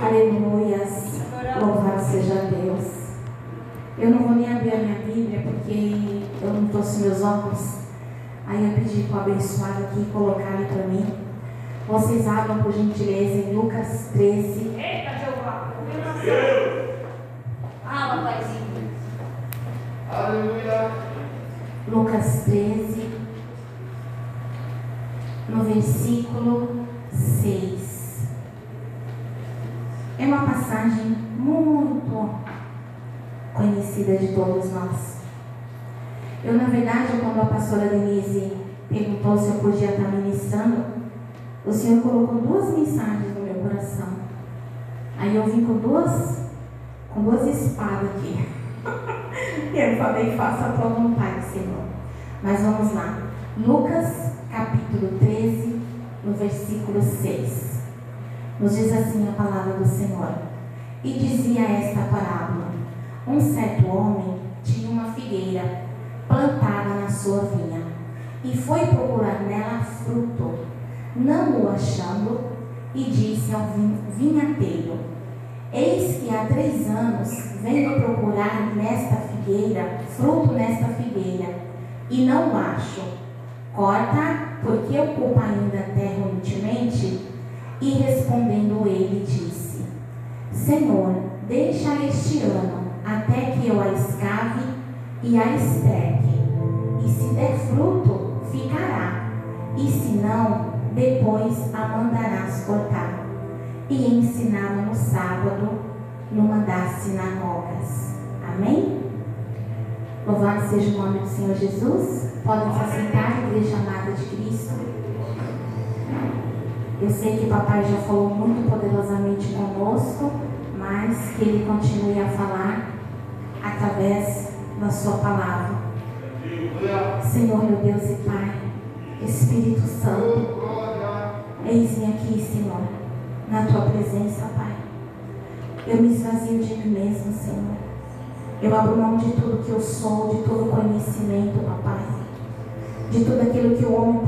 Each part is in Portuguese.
Aleluias. Louvado seja Deus. Eu não vou nem abrir a minha Bíblia porque eu não trouxe meus óculos. Aí eu pedi para o abençoado aqui colocar ali para mim. Vocês abram por gentileza em Lucas 13. Eita, Jeová. Fala, Paizinho. Aleluia. Lucas 13, no versículo 6. É uma passagem muito conhecida de todos nós. Eu, na verdade, quando a pastora Denise perguntou se eu podia estar ministrando, o Senhor colocou duas mensagens no meu coração. Aí eu vim com duas, com duas espadas aqui. e eu falei, faça a tua vontade, Senhor. Mas vamos lá. Lucas, capítulo 13, no versículo 6. Nos diz assim a palavra do Senhor. E dizia esta parábola: Um certo homem tinha uma figueira plantada na sua vinha e foi procurar nela fruto. Não o achando, e disse ao vin- vinhateiro: Eis que há três anos venho procurar nesta figueira, fruto nesta figueira, e não o acho. Corta, porque ocupa ainda a terra inutilmente? E respondendo ele, disse: Senhor, deixa este ano, até que eu a escave e a esterque. E se der fruto, ficará, e se não, depois a mandarás cortar e ensinava no sábado numa das sinagogas. Amém? Louvado seja o nome do Senhor Jesus. Podem se assentar, igreja amada de Cristo. Eu sei que papai já falou muito poderosamente conosco, mas que ele continue a falar através da sua palavra. Senhor, meu Deus e Pai, Espírito Santo. Eis-me aqui, Senhor, na tua presença, Pai. Eu me esvazio de mim mesmo, Senhor. Eu abro mão de tudo que eu sou, de todo conhecimento, papai. De tudo aquilo que o homem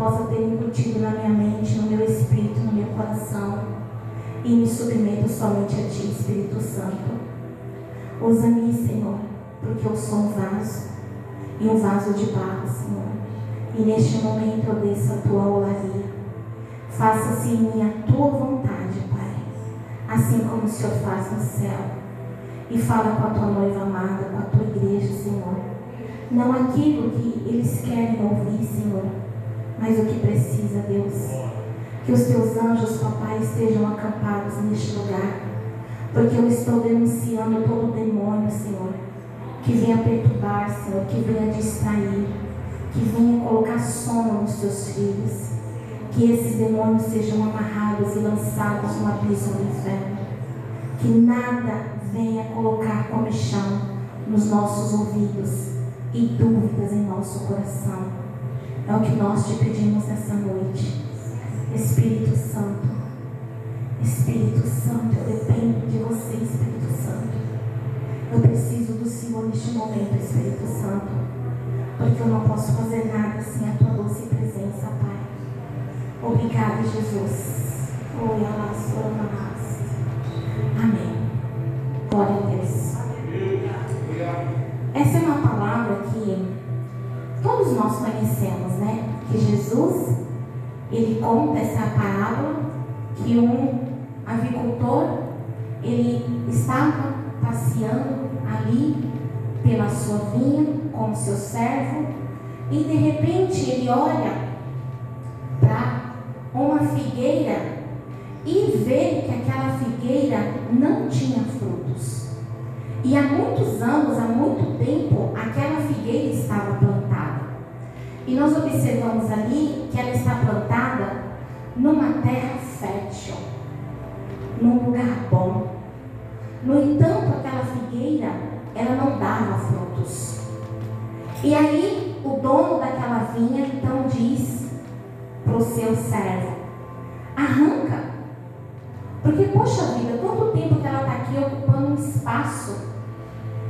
somente a Ti, Espírito Santo. Usa-me, Senhor, porque eu sou um vaso. E um vaso de barro, Senhor. E neste momento eu desço a Tua olaria. Faça-se em mim a tua vontade, Pai, assim como o Senhor faz no céu. E fala com a tua noiva amada, com a tua igreja, Senhor. Não aquilo que eles querem ouvir, Senhor, mas o que precisa, Deus. Que os teus anjos, papai, estejam acampados neste lugar. Porque eu estou denunciando todo demônio, Senhor, que venha perturbar, Senhor, que venha distrair, que venha colocar sono nos teus filhos que esses demônios sejam amarrados e lançados no abismo do inferno. Que nada venha colocar comichão nos nossos ouvidos e dúvidas em nosso coração. É o que nós te pedimos nessa noite. Espírito Santo, Espírito Santo, eu dependo de você, Espírito Santo. Eu preciso do Senhor neste momento, Espírito Santo, porque eu não posso fazer nada sem a tua doce presença, Pai. Obrigada, Jesus. Oi. Amém. Glória a Deus. Essa é uma palavra que todos nós conhecemos, né? Que Jesus, ele conta essa parábola que um avicultor, ele estava passeando ali pela sua vinha com seu servo e de repente ele olha para uma figueira e vê que aquela figueira não tinha frutos. E há muitos anos, há muito tempo, aquela figueira estava plantada. E nós observamos ali que ela está plantada numa terra fértil, num lugar bom. No entanto, aquela figueira, ela não dava frutos. E aí, o dono daquela vinha então diz para o seu servo: arranca. Porque, poxa vida, quanto tempo que ela está aqui ocupando um espaço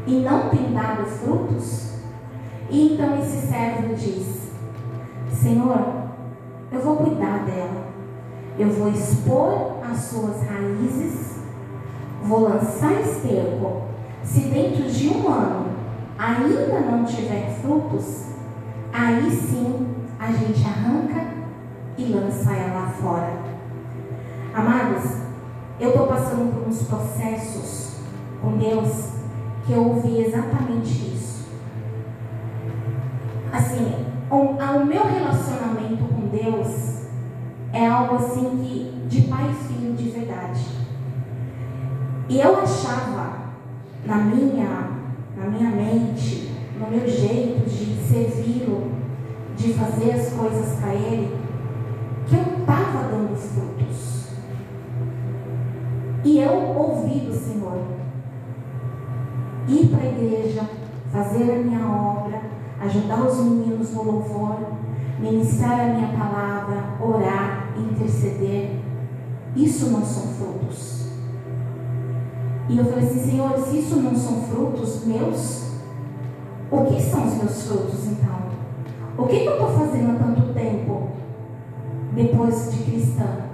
e não tem dado frutos? E então esse servo diz: vou expor as suas raízes, vou lançar esterco. Se dentro de um ano ainda não tiver frutos, aí sim a gente arranca e lança ela fora. Amados, eu estou passando por uns processos com Deus que eu ouvi exatamente isso. Assim, o, o meu relacionamento com Deus é algo assim que de pai e filho de verdade. E eu achava na minha, na minha mente, no meu jeito de servi-lo, de fazer as coisas para ele, que eu estava dando frutos. E eu ouvi do Senhor ir para a igreja, fazer a minha obra, ajudar os meninos no louvor, ministrar a minha palavra, orar, interceder. Isso não são frutos. E eu falei assim, Senhor, se isso não são frutos meus, o que são os meus frutos então? O que, que eu estou fazendo há tanto tempo depois de cristã?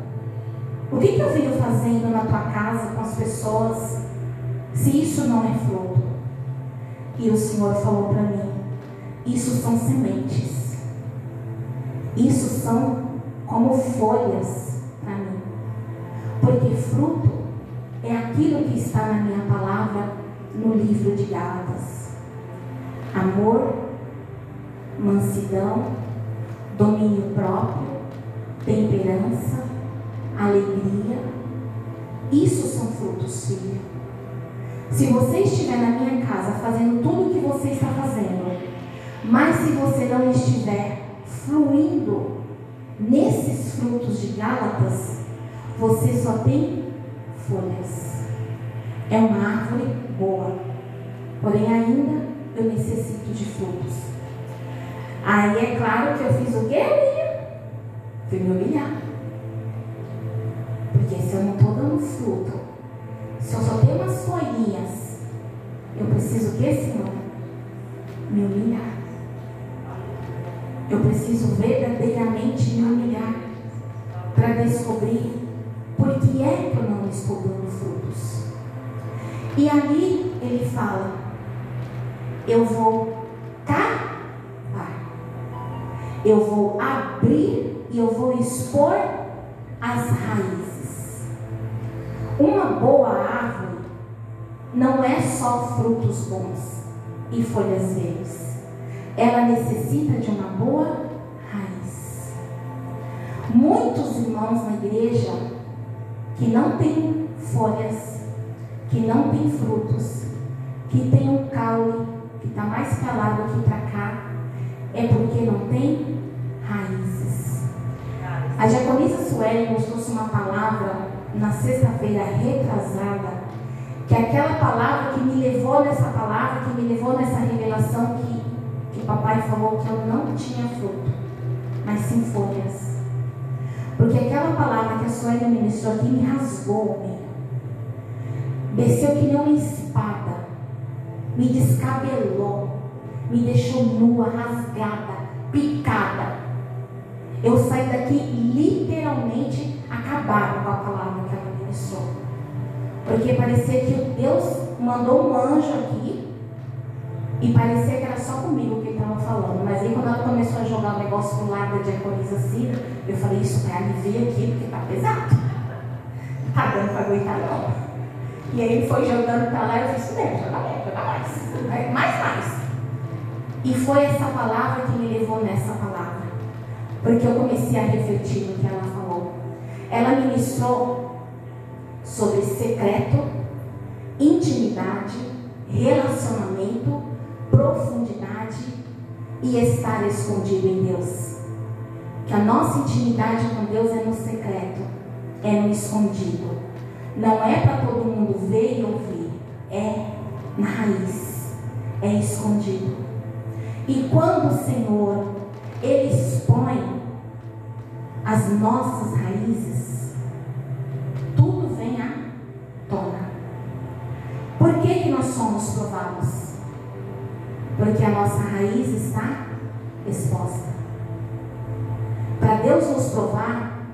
O que, que eu venho fazendo na tua casa com as pessoas se isso não é fruto? E o Senhor falou para mim: Isso são sementes. Isso são como folhas para mim. Porque fruto é aquilo que está na minha palavra no livro de Gálatas: amor, mansidão, domínio próprio, temperança, alegria. Isso são frutos, filho. Se você estiver na minha casa fazendo tudo o que você está fazendo, mas se você não estiver fluindo nesses frutos de Gálatas, você só tem folhas. É uma árvore boa, porém ainda eu necessito de frutos. Aí é claro que eu fiz o quê? Fui me humilhar. Porque se eu não estou dando fruto, se eu só tenho umas folhinhas, eu preciso o quê, Senhor? Me humilhar. Eu preciso verdadeiramente me humilhar para descobrir por que é que eu não estou dando frutos. E ali ele fala: eu vou cavar, eu vou abrir e eu vou expor as raízes. Uma boa árvore não é só frutos bons e folhas verdes ela necessita de uma boa raiz. Muitos irmãos na igreja que não têm folhas, que não têm frutos, que têm um caule que está mais para lá do que para cá, é porque não tem raízes. A diaconisa Sueli nos trouxe uma palavra na sexta-feira retrasada, que é aquela palavra que me levou nessa palavra, que me levou nessa revelação que papai falou que eu não tinha fruto, mas sim folhas. Porque aquela palavra que a Sueli ministrou aqui me rasgou meio. Desceu que nem uma espada. Me descabelou. Me deixou nua, rasgada, picada. Eu saí daqui literalmente acabada com a palavra que ela ministrou. Porque parecia que Deus mandou um anjo aqui e parecia que era só comigo que ele estava falando. Mas aí quando ela começou a jogar o negócio pro lado da diaconisa Cida, eu falei, isso para aliviar aqui, porque tá pesado. Tá dando para aguentar não. E aí ele foi jogando para lá e eu disse, né, joga mais, mais. Mais, mais. E foi essa palavra que me levou nessa palavra. Porque eu comecei a refletir no que ela falou. Ela ministrou sobre secreto, intimidade, relacionamento profundidade e estar escondido em Deus. Que a nossa intimidade com Deus é no secreto, é no escondido. Não é para todo mundo ver e ouvir, é na raiz, é escondido. E quando o Senhor ele expõe as nossas raízes, tudo vem à tona. Por que, que nós somos provados? Porque a nossa raiz está exposta. Para Deus nos provar,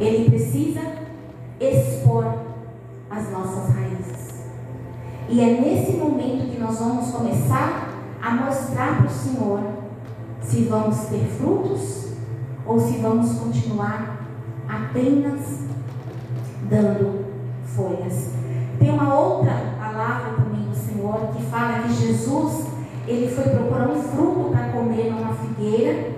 ele precisa expor as nossas raízes. E é nesse momento que nós vamos começar a mostrar para o Senhor se vamos ter frutos ou se vamos continuar apenas dando folhas. Tem uma outra palavra também Senhor que fala que Jesus ele foi procurar um fruto para comer numa figueira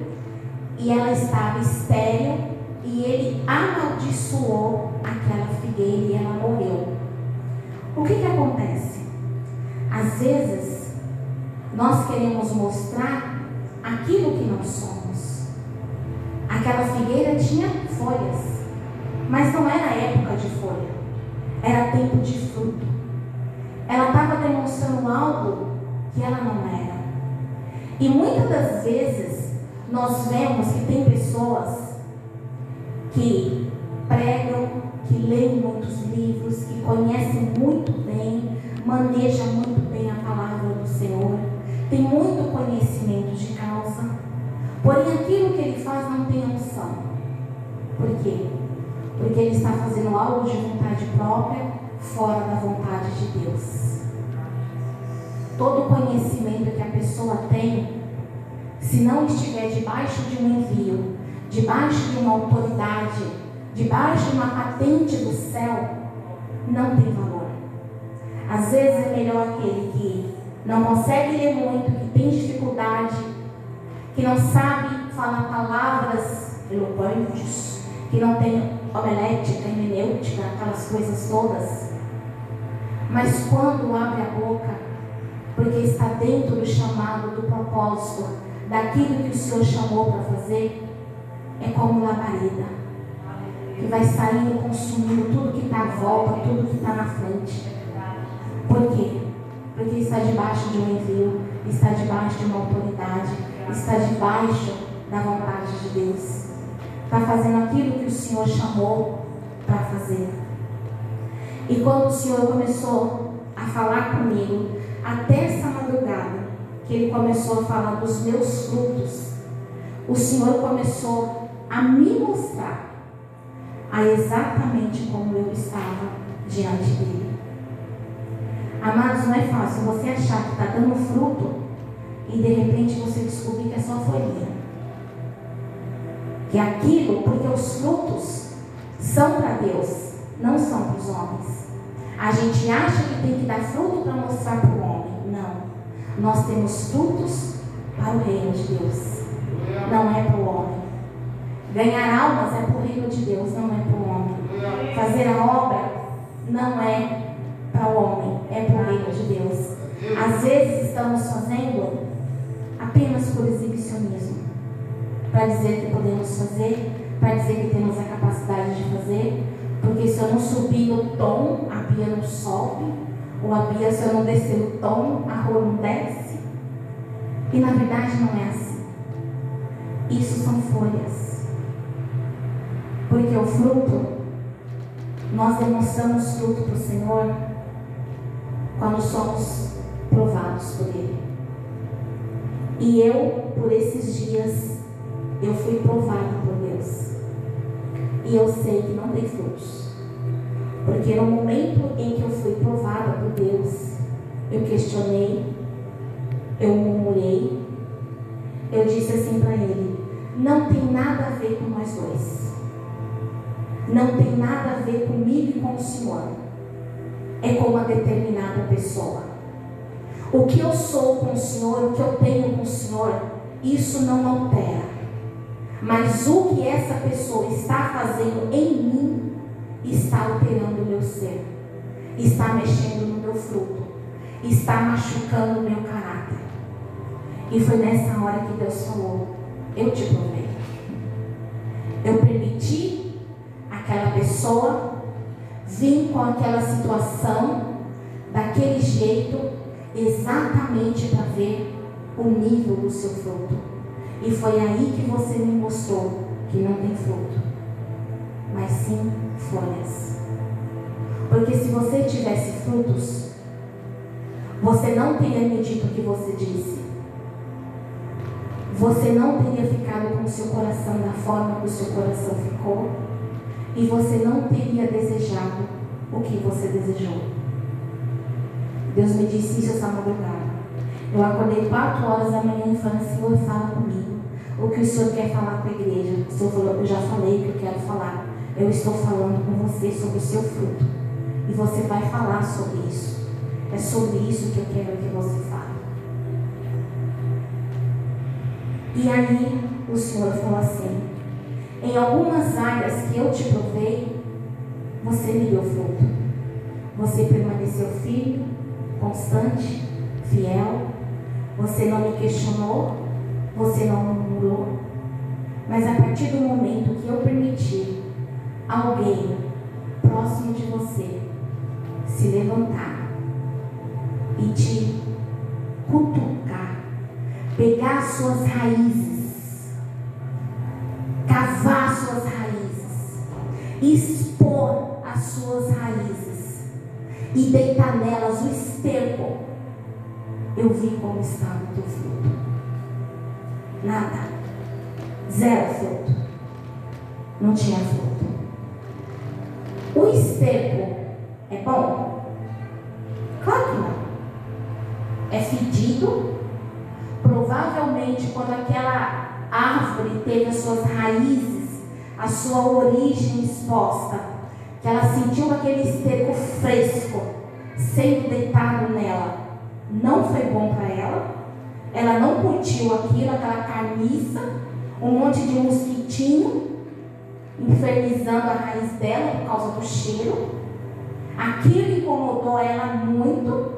e ela estava estéril e ele amaldiçoou aquela figueira e ela morreu. O que que acontece? Às vezes nós queremos mostrar aquilo que nós somos. Aquela figueira tinha folhas, mas não era época de folha, era tempo de fruto. Ela estava demonstrando algo que ela não era. E muitas das vezes nós vemos que tem pessoas que pregam, que leem muitos livros, que conhecem muito bem, manejam muito bem a palavra do Senhor, tem muito conhecimento de causa, porém aquilo que ele faz não tem unção. Por quê? Porque ele está fazendo algo de vontade própria, fora da vontade de Deus. Todo conhecimento que a pessoa tem, se não estiver debaixo de um envio, debaixo de uma autoridade, debaixo de uma patente do céu, não tem valor. Às vezes é melhor aquele que não consegue ler muito, que tem dificuldade, que não sabe falar palavras eloquentes, que não tem homilética, hermenêutica, aquelas coisas todas. Mas quando abre a boca, porque está dentro do chamado, do propósito, daquilo que o Senhor chamou para fazer, é como labareda, que vai saindo consumindo tudo que está à volta, tudo que está na frente. Por quê? Porque está debaixo de um envio, está debaixo de uma autoridade, está debaixo da vontade de Deus. Está fazendo aquilo que o Senhor chamou para fazer. E quando o Senhor começou a falar comigo, até essa madrugada, que Ele começou a falar dos meus frutos, o Senhor começou a me mostrar a exatamente como eu estava diante dele. Amados, não é fácil você achar que está dando fruto e de repente você descobrir que é só folhinha. Que aquilo, porque os frutos são para Deus, não são para os homens. A gente acha que tem que dar fruto para mostrar para o homem. Não. Nós temos frutos para o reino de Deus. Não é para o homem. Ganhar almas é para o reino de Deus, não é para o homem. Fazer a obra não é para o homem, é para o reino de Deus. Às vezes estamos fazendo apenas por exibicionismo. Para dizer que podemos fazer, para dizer que temos a capacidade de fazer. Porque se eu não subir no tom, a Bia não sobe. Ou a Bia, se eu não descer o tom, a rua não desce. E na verdade não é assim. Isso são folhas. Porque o fruto, nós demonstramos fruto para o Senhor quando somos provados por Ele. E eu, por esses dias, eu fui provado por. E eu sei que não tem frutos. Porque no momento em que eu fui provada por Deus, eu questionei, eu murmurei, eu disse assim para ele: não tem nada a ver com nós dois. Não tem nada a ver comigo e com o Senhor. É com uma determinada pessoa. O que eu sou com o Senhor, o que eu tenho com o Senhor, isso não altera. Mas o que essa pessoa está fazendo em mim está alterando o meu ser, está mexendo no meu fruto, está machucando o meu caráter. E foi nessa hora que Deus falou: Eu te provei. Eu permiti aquela pessoa vir com aquela situação, daquele jeito, exatamente para ver o nível do seu fruto. E foi aí que você me mostrou que não tem fruto, mas sim folhas. Porque se você tivesse frutos, você não teria me dito o que você disse. Você não teria ficado com o seu coração da forma que o seu coração ficou. e você não teria desejado o que você desejou. Deus me disse isso essa madrugada. Eu acordei quatro horas da manhã e falei, Senhor, fala comigo. O que o Senhor quer falar com a igreja? O Senhor falou, eu já falei o que eu quero falar. Eu estou falando com você sobre o seu fruto. E você vai falar sobre isso. É sobre isso que eu quero que você fale. E aí o Senhor falou assim: em algumas áreas que eu te provei, você me deu fruto. Você permaneceu firme, constante, fiel. Você não me questionou, você não Mas a partir do momento que eu permitir alguém próximo de você se levantar e te cutucar, pegar suas raízes, cavar suas raízes, expor as suas raízes e deitar nelas o esterco, eu vi como estava o teu fruto. Nada. Zero fruto. Não tinha fruto. O esterco é bom? Claro que não. É fedido. Provavelmente, quando aquela árvore teve as suas raízes, a sua origem exposta, que ela sentiu aquele esterco fresco sendo deitado nela, não foi bom para ela. Ela não curtiu aquilo, aquela carniça, um monte de mosquitinho infernizando a raiz dela por causa do cheiro. Aquilo incomodou ela muito.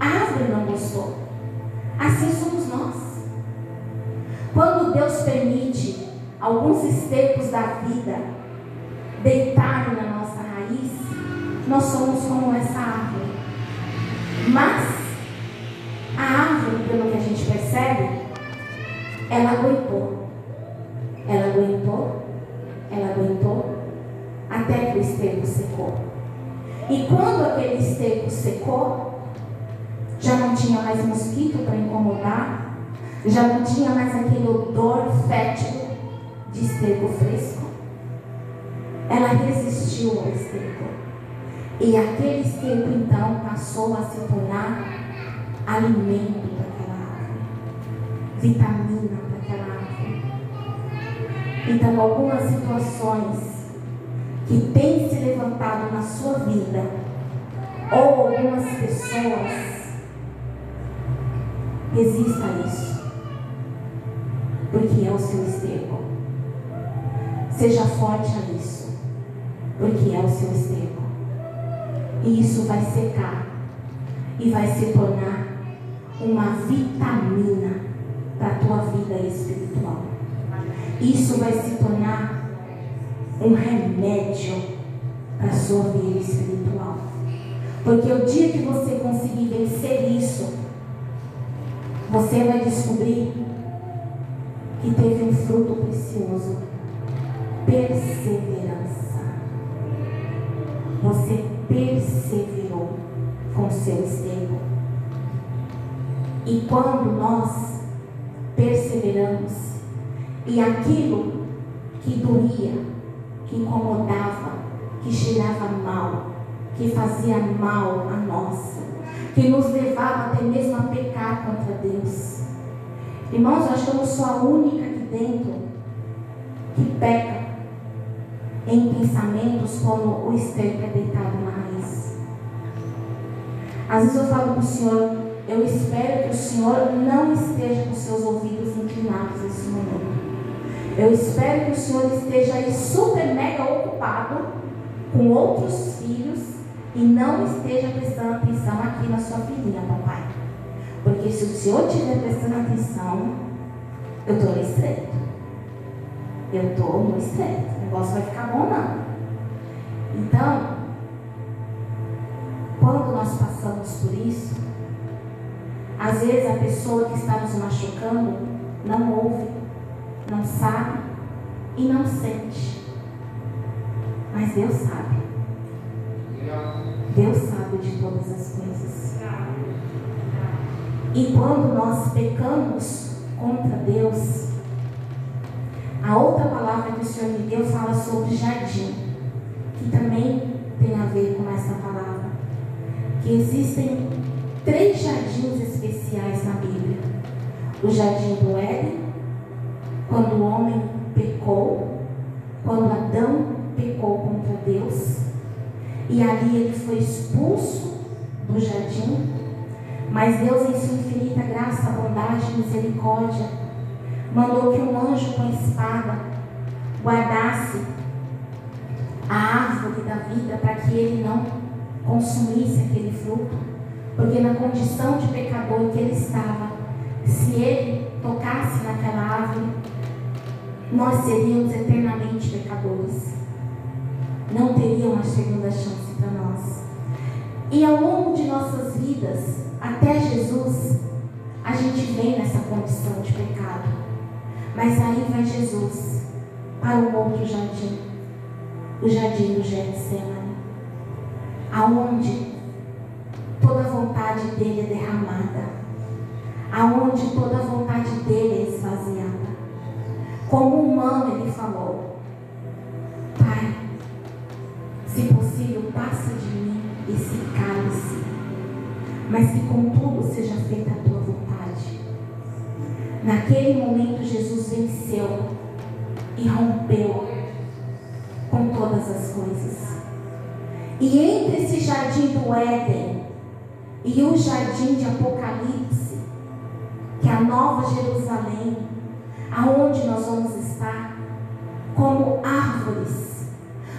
A árvore não gostou. Assim somos nós. Quando Deus permite alguns estercos da vida deitarem na nossa raiz, nós somos como essa árvore. Mas a árvore, pelo que a gente percebe, ela aguentou. Ela aguentou, ela aguentou, até que o esterco secou. E quando aquele esterco secou, já não tinha mais mosquito para incomodar, já não tinha mais aquele odor fétido de esterco fresco. Ela resistiu ao esterco. E aquele esterco então passou a se tornar alimento para vitamina para aquela árvore. Então, algumas situações que têm se levantado na sua vida, ou algumas pessoas, resista a isso, porque é o seu esterco. Seja forte a isso, porque é o seu esterco. E isso vai secar e vai se tornar uma vitamina para a tua vida espiritual. Isso vai se tornar um remédio para a sua vida espiritual. Porque o dia que você conseguir vencer isso, você vai descobrir que teve um fruto precioso. Perseverança. Você perseverou com seu esterco. E quando nós perseveramos, e aquilo que doía, que incomodava, que cheirava mal, que fazia mal a nós, que nos levava até mesmo a pecar contra Deus. Irmãos, eu acho que eu sou a única aqui dentro que peca em pensamentos como o esterco é deitado na raiz. Às vezes eu falo para o Senhor, eu espero que o Senhor não esteja com seus ouvidos inclinados nesse momento. Eu espero que o Senhor esteja aí super mega ocupado com outros filhos e não esteja prestando atenção aqui na sua filhinha, papai. Porque se o Senhor estiver prestando atenção, eu estou no estreito. Eu estou no estreito. O negócio vai ficar bom, não. Então, quando nós passamos por isso, às vezes a pessoa que está nos machucando não ouve, não sabe e não sente. Mas Deus sabe. Deus sabe de todas as coisas. E quando nós pecamos contra Deus, A outra palavra que o Senhor me deu fala sobre jardim, que também tem a ver com essa palavra. Que existem três jardins especiais na Bíblia: o jardim do Éden, quando o homem pecou, quando Adão pecou contra Deus, e ali ele foi expulso do jardim, mas Deus, em sua infinita graça, bondade e misericórdia, mandou que um anjo com espada guardasse a árvore da vida para que ele não consumisse aquele fruto, porque na condição de pecador que ele estava, se ele tocasse naquela árvore, nós seríamos eternamente pecadores. Não teria uma segunda chance para nós. E ao longo de nossas vidas, até Jesus, a gente vem nessa condição de pecado. Mas aí vai Jesus para um outro jardim, o jardim do Getsemane, aonde toda a vontade dele é derramada, aonde toda a vontade dele é esvaziada. Como humano ele falou, Pai, se possível, passa de mim esse cálice, mas que contudo seja feita a tua vontade. Naquele momento Jesus venceu e rompeu com todas as coisas. E entre esse jardim do Éden e o jardim de Apocalipse, que é a nova Jerusalém, aonde nós vamos estar como árvores,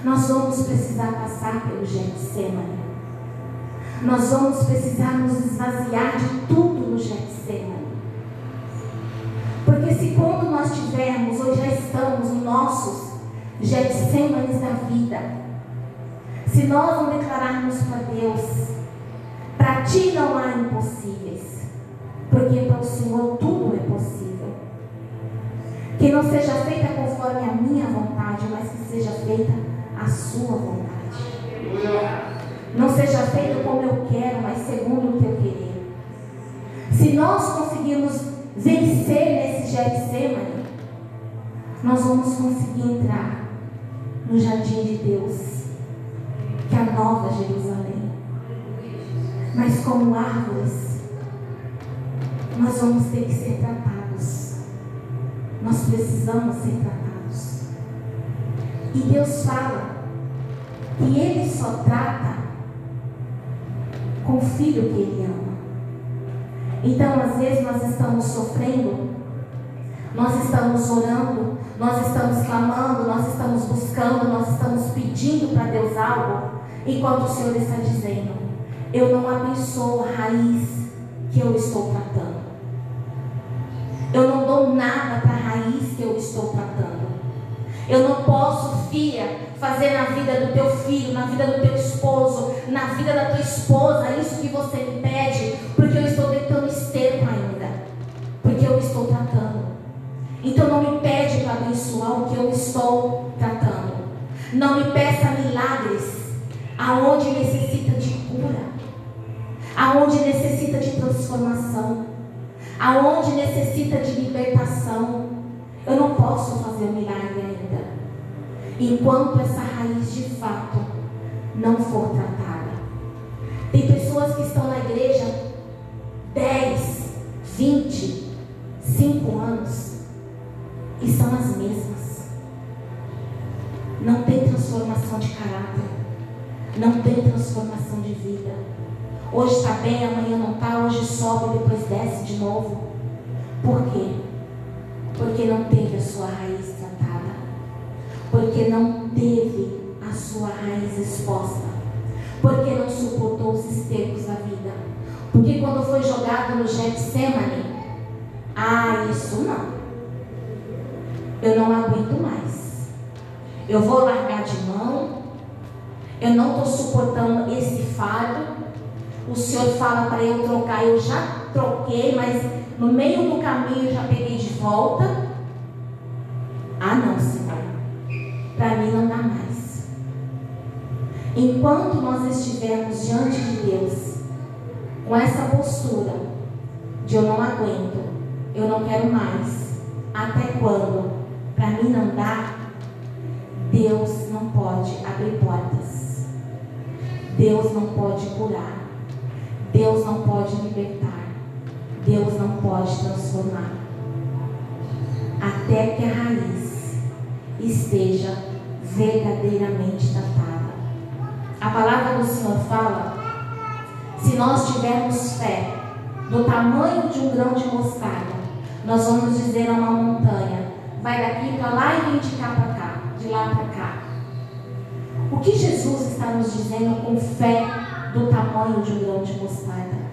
nós vamos precisar passar pelo Getsemane. Nós vamos precisar nos esvaziar de tudo no Getsemane. Porque se quando nós tivermos, ou já estamos nos nossos Getsemanes da vida, se nós não declararmos para Deus, para ti não há impossíveis, porque para o Senhor tudo é possível. Que não seja feita conforme a minha vontade, mas que seja feita a sua vontade. Não seja feito como eu quero, mas segundo o teu querer. Se nós conseguirmos vencer nesse Getsemane, nós vamos conseguir entrar no jardim de Deus, que é a nova Jerusalém. Mas como árvores, nós vamos ter que ser tratados. Nós precisamos ser tratados. E Deus fala que Ele só trata com o filho que Ele ama. Então, às vezes, nós estamos sofrendo, nós estamos orando, nós estamos clamando, nós estamos buscando, nós estamos pedindo para Deus algo, enquanto o Senhor está dizendo: Eu não abençoo a raiz que eu estou tratando. Eu não dou nada para a raiz que eu estou tratando. Eu não posso, filha, fazer na vida do teu filho, na vida do teu esposo, na vida da tua esposa, isso que você me pede, porque eu estou deitando esterco ainda. Porque eu estou tratando. Então não me pede para abençoar o que eu estou tratando. Não me peça milagres aonde necessita de cura, aonde necessita de transformação, aonde necessita de libertação. Eu não posso fazer milagre ainda, enquanto essa raiz de fato não for tratada. Tem pessoas que estão na igreja 10, 20, 5 anos e são as mesmas. Não tem transformação de caráter, não tem transformação de vida. Hoje está bem, amanhã não está, hoje sobe, depois desce de novo. Por quê? Porque não teve a sua raiz tratada. Porque não teve a sua raiz exposta. Porque não suportou os estercos da vida. Porque quando foi jogado no Getsemane, ah, isso não. Eu não aguento mais. Eu vou largar de mão. Eu não estou suportando esse fardo. O Senhor fala para eu trocar, eu já troquei, mas no meio do caminho eu já peguei de volta. Ah, não, Senhor. Para mim não dá mais. Enquanto nós estivermos diante de Deus, com essa postura de eu não aguento, eu não quero mais, até quando? para mim não dá, Deus não pode abrir portas. Deus não pode curar. Deus não pode libertar. Deus não pode transformar. Até que a raiz esteja verdadeiramente tratada. A palavra do Senhor fala: se nós tivermos fé do tamanho de um grão de mostarda, nós vamos dizer a uma montanha: vai daqui para lá e vem de cá para cá, de lá para cá. O que Jesus está nos dizendo com fé do tamanho de um grão de mostarda?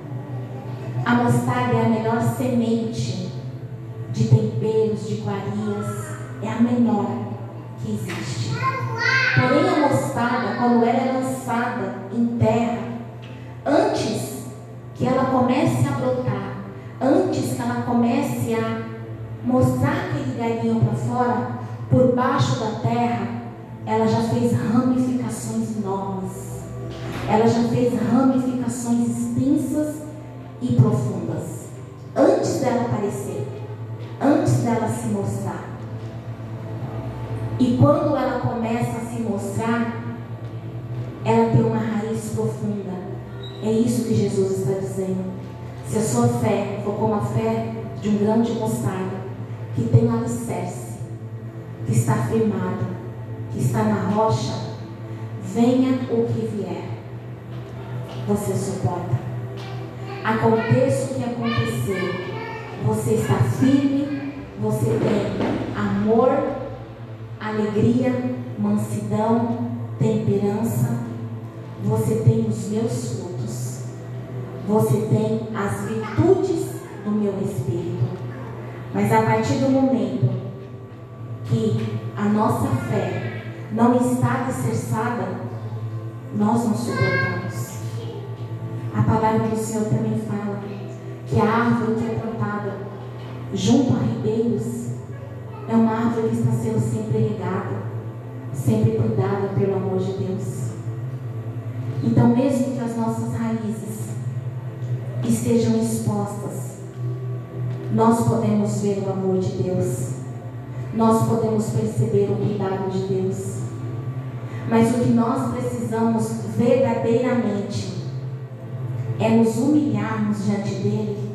A mostarda é a melhor semente de temperos, de iguarias, é a menor que existe. Porém, a mostarda, quando ela é lançada em terra, antes que ela comece a brotar, antes que ela comece a mostrar aquele galinho para fora, por baixo da terra, ela já fez ramificações enormes. Ela já fez ramificações extensas e profundas. Antes dela aparecer, antes dela se mostrar. E quando ela começa a se mostrar, ela tem uma raiz profunda. É isso que Jesus está dizendo. Se a sua fé for como a fé de um grão de mostarda, que tem alicerce, que está firmado, que está na rocha, venha o que vier, você suporta. Aconteça o que acontecer, você está firme, você tem amor, alegria, mansidão, temperança, você tem os meus frutos, você tem as virtudes do meu espírito. Mas a partir do momento que a nossa fé não está alicerçada, nós não suportamos. A palavra do Senhor também fala que a árvore que é plantada junto a ribeiros é uma árvore que está sendo sempre regada, sempre cuidada pelo amor de Deus. Então, mesmo que as nossas raízes estejam expostas, nós podemos ver o amor de Deus, nós podemos perceber o cuidado de Deus. Mas o que nós precisamos verdadeiramente é nos humilharmos diante dele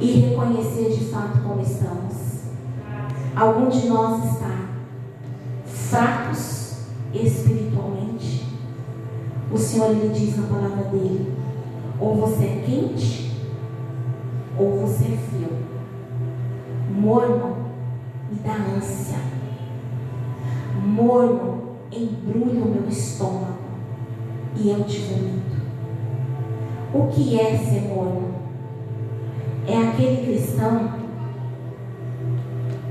e reconhecer de fato como estamos. Algum de nós está fracos espiritualmente. O Senhor ele diz na palavra dele: ou você é quente ou você é frio. Morno me dá ânsia. Morno embrulha o meu estômago e eu te vomito. O que é ser morno? É aquele cristão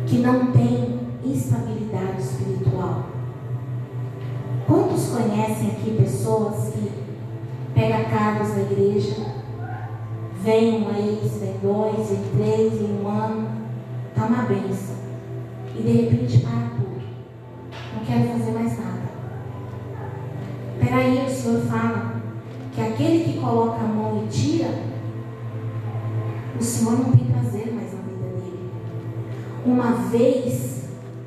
que não tem instabilidade espiritual. Quantos conhecem aqui pessoas que pegam cargos na igreja, vem um mês, vem dois, vem três, em um ano, está uma benção. E de repente para tudo. Não quero fazer mais nada. Peraí, o Senhor fala que aquele que coloca a mão e tira, o Senhor não tem prazer mais na vida dele. Uma vez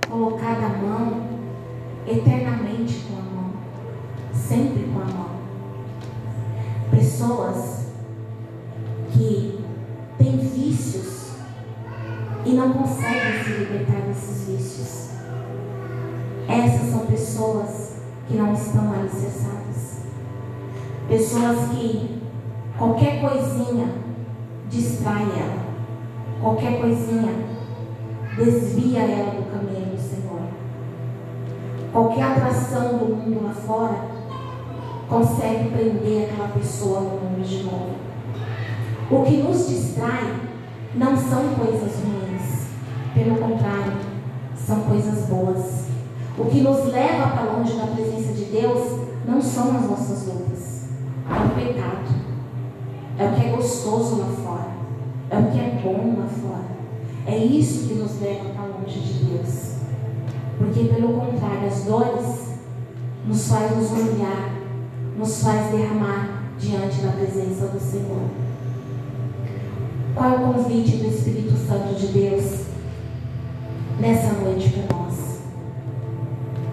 colocada a mão, eternamente com a mão, sempre com a mão. Pessoas que têm vícios e não conseguem se libertar desses vícios. Essas são pessoas que não estão alicerçadas. Pessoas que qualquer coisinha distrai ela, qualquer coisinha desvia ela do caminho do Senhor. Qualquer atração do mundo lá fora consegue prender aquela pessoa no mundo de novo. O que nos distrai não são coisas ruins, pelo contrário, são coisas boas. O que nos leva para longe da presença de Deus não são as nossas lutas, é o pecado, é o que é gostoso lá fora, é o que é bom lá fora. É isso que nos leva para longe de Deus. Porque, pelo contrário, as dores nos faz nos humilhar, nos faz derramar diante da presença do Senhor. Qual é o convite do Espírito Santo de Deus? nessa noite para nós.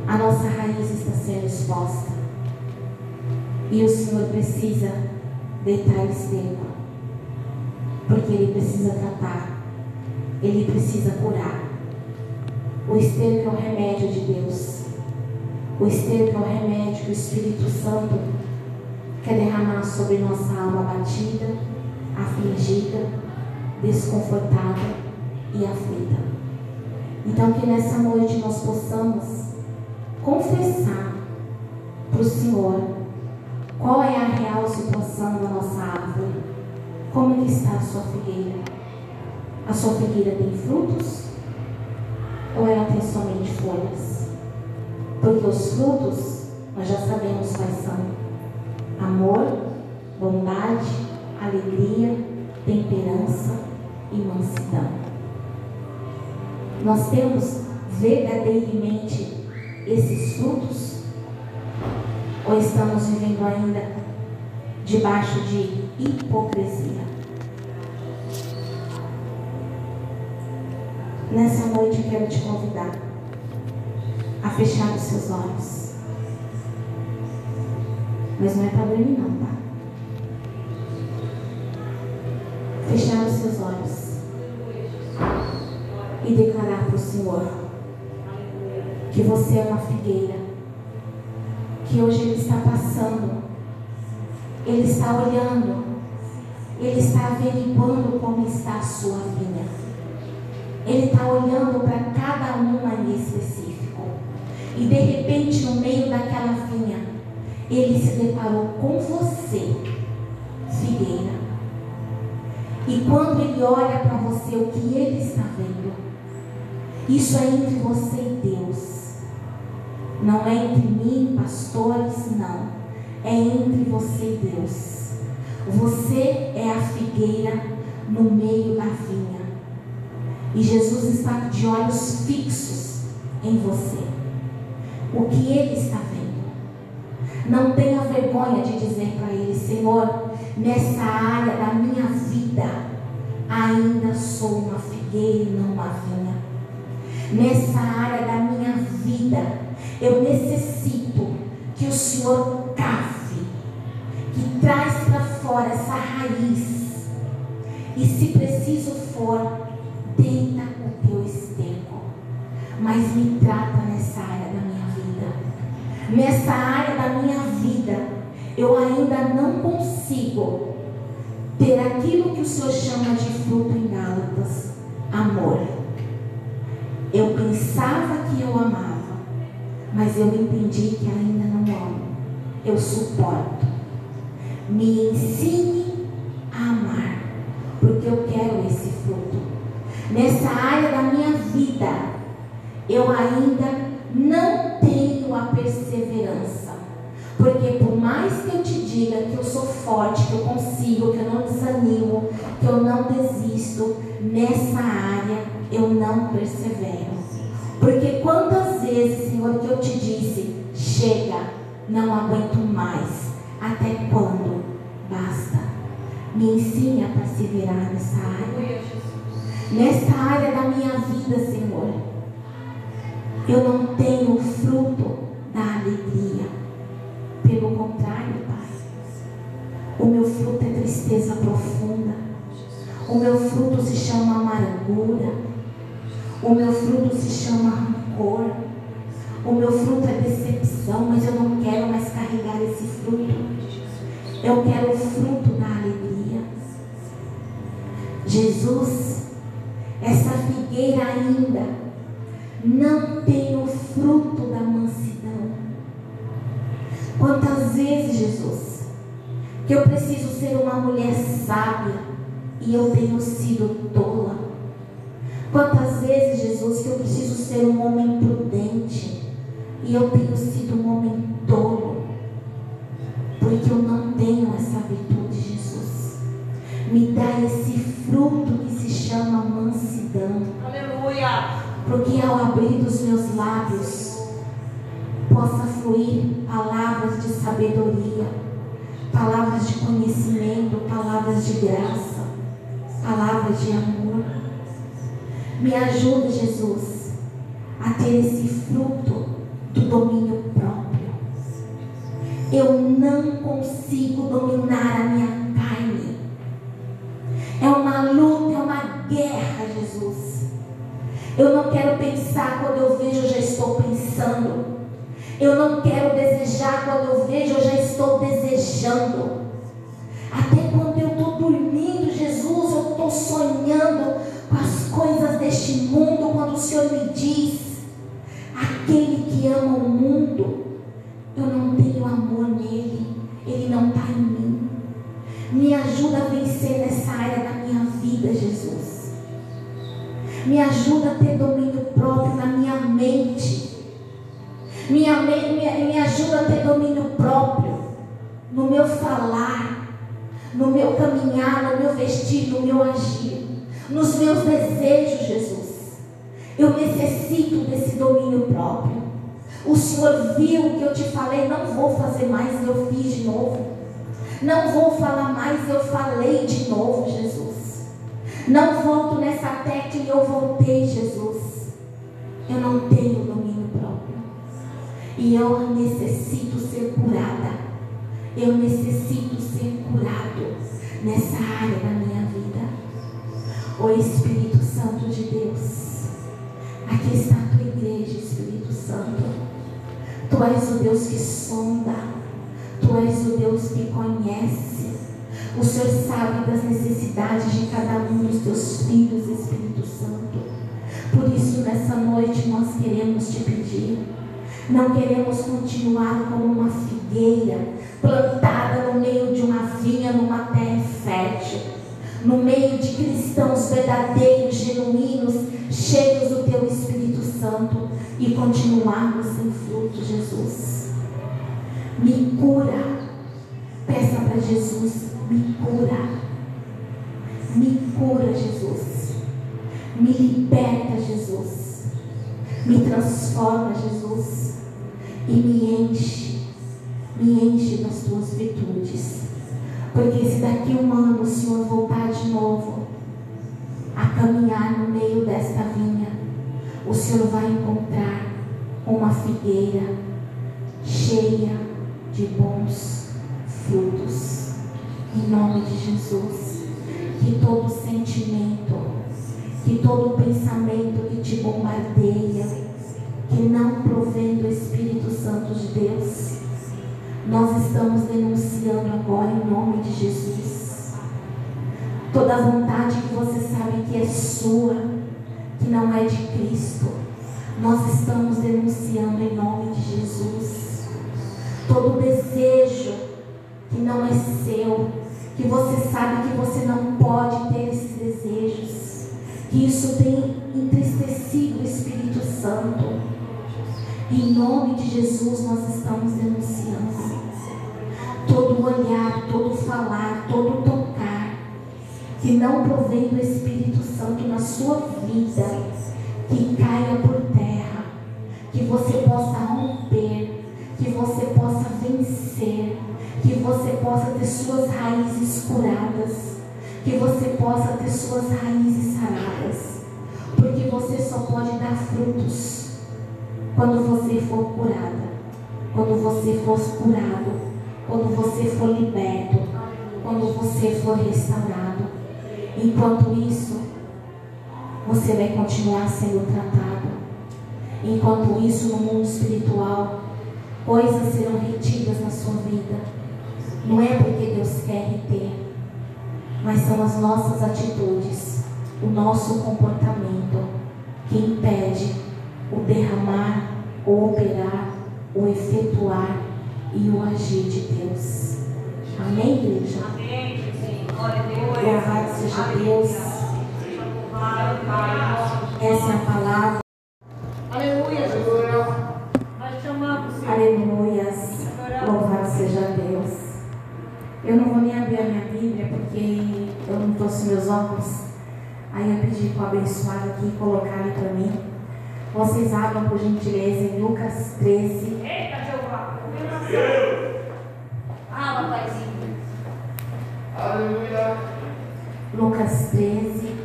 A nossa raiz está sendo exposta. E o Senhor precisa deitar esterco. Porque Ele precisa tratar. Ele precisa curar. O esterco é o remédio de Deus. O esterco é o remédio que o Espírito Santo quer derramar sobre nossa alma batida, afligida, desconfortada e aflita. Então, que nessa noite nós possamos confessar para o Senhor qual é a real situação da nossa árvore, como que está a sua figueira. A sua figueira tem frutos ou ela tem somente folhas? Porque os frutos nós já sabemos quais são: amor, bondade, alegria, temperança e mansidão. Nós temos verdadeiramente esses frutos? Ou estamos vivendo ainda debaixo de hipocrisia? Nessa noite eu quero te convidar a fechar os seus olhos. Mas não é para dormir não, tá? Fechar os seus olhos e declarar para o Senhor que você é uma figueira, que hoje Ele está passando, Ele está olhando, Ele está averiguando como está a sua vinha. Ele está olhando para cada uma em específico. E de repente, no meio daquela vinha, ele se deparou com você, figueira. E quando ele olha para você, o que ele está vendo? Isso é entre você e Deus. Não é entre mim, pastores, não. É entre você e Deus. Você é a figueira no meio da vinha. E Jesus está de olhos fixos em você. O que ele está vendo. Não tenha vergonha de dizer para ele, Senhor, nessa área da minha vida, ainda sou uma figueira e não uma vinha. Nessa área da minha vida, eu necessito que o Senhor cave, que traz para fora essa raiz. E se preciso for, deita o teu esterco, mas me trata nessa área da minha vida. Nessa área da minha vida, eu ainda não consigo ter aquilo que o Senhor chama de fruto em Gálatas, amor. Eu pensava que eu amava, mas eu entendi que ainda não amo. Eu suporto. Me ensine a amar, porque eu quero esse fruto nessa área da minha vida, eu ainda não tenho a perseverança. Porque por mais que eu te diga que eu sou forte, que eu consigo, que eu não desanimo, que eu não desisto, nessa área eu não persevero. Porque quantas vezes, Senhor, que eu te disse, chega, não aguento mais. Até quando? Basta. Me ensine a perseverar nessa área nessa área da minha vida, Senhor. Eu não tenho o fruto da alegria. Pelo contrário, Pai. O meu fruto é tristeza profunda. O meu fruto se chama amargura. O meu fruto se chama rancor. O meu fruto é decepção, mas eu não quero mais carregar esse fruto. Eu quero o fruto da alegria. Jesus essa figueira ainda não tem o fruto da mansidão. Quantas vezes, Jesus, que eu preciso ser uma mulher sábia e eu tenho sido tola? Quantas vezes, Jesus, que eu preciso ser um homem prudente e eu tenho sido um homem tolo? Porque eu não tenho essa virtude, Jesus. Me dá esse fruto que se chama mansidão. Aleluia. Porque ao abrir os meus lábios, possa fluir palavras de sabedoria, palavras de conhecimento, palavras de graça, palavras de amor. Me ajude, Jesus, a ter esse fruto do domínio próprio. Eu não consigo dominar a minha carne. É uma luta, é uma guerra, Jesus. Eu não quero pensar quando eu vejo, eu já estou pensando. Eu não quero desejar quando eu vejo, eu já estou desejando. Ele não está em mim. Me ajuda a vencer nessa área da minha vida, Jesus. Me ajuda a ter domínio próprio na minha mente. Me, me, me ajuda a ter domínio próprio no meu falar, no meu caminhar, no meu vestir, no meu agir, nos meus desejos, Jesus. Eu necessito desse domínio próprio. O Senhor viu o que eu te falei, não vou fazer mais, eu fiz de novo. Não vou falar mais, eu falei de novo, Jesus. Não volto nessa tecla e eu voltei, Jesus. Eu não tenho domínio próprio. E eu necessito ser curada. Eu necessito ser curado nessa área da minha vida. O Espírito Santo de Deus. Aqui está a tua igreja, Espírito Santo. Tu és o Deus que sonda. Tu és o Deus que conhece. O Senhor sabe das necessidades de cada um dos teus filhos, Espírito Santo. Por isso, nessa noite, nós queremos te pedir. Não queremos continuar como uma figueira plantada no meio de uma vinha, numa terra fértil. No meio de cristãos verdadeiros, genuínos, cheios do teu Espírito Santo e continuarmos sem fruto, Jesus. Me cura. Peça para Jesus, me cura. Me cura, Jesus. Me liberta, Jesus. Me transforma, Jesus. E me enche. Me enche das tuas virtudes. Porque se daqui um ano o Senhor voltar de novo a caminhar no meio desta vinha, o Senhor vai encontrar uma figueira cheia de bons frutos. Em nome de Jesus. Que todo sentimento, que todo pensamento que te bombardeia, que não provém do Espírito Santo de Deus, nós estamos denunciando agora em nome de Jesus. Toda vontade que você sabe que é sua, que não é de Cristo, nós estamos denunciando em nome de Jesus. Todo desejo que não é seu, que você sabe que você não pode ter esses desejos, que isso tem entristecido o Espírito Santo. Em nome de Jesus nós estamos denunciando todo olhar, todo falar, todo tocar que não provém do Espírito Santo na sua vida, que você possa ter suas raízes saradas, porque você só pode dar frutos quando você for curada, quando você for curado, quando você for liberto, quando você for restaurado. Enquanto isso, você vai continuar sendo tratado. Enquanto isso, no mundo espiritual, coisas serão retidas na sua vida. Não é porque Deus quer reter, mas são as nossas atitudes, o nosso comportamento que impede o derramar, o operar, o efetuar e o agir de Deus. Amém, igreja? Amém, Senhor. Glória a Deus. Louvado seja Deus. Essa é a palavra. Trouxe meus óculos. Aí eu pedi para o abençoado aqui colocarem para mim. Vocês abram por gentileza em Lucas 13. Eita, Jeová. Fala, Paizinho. Aleluia. Lucas 13,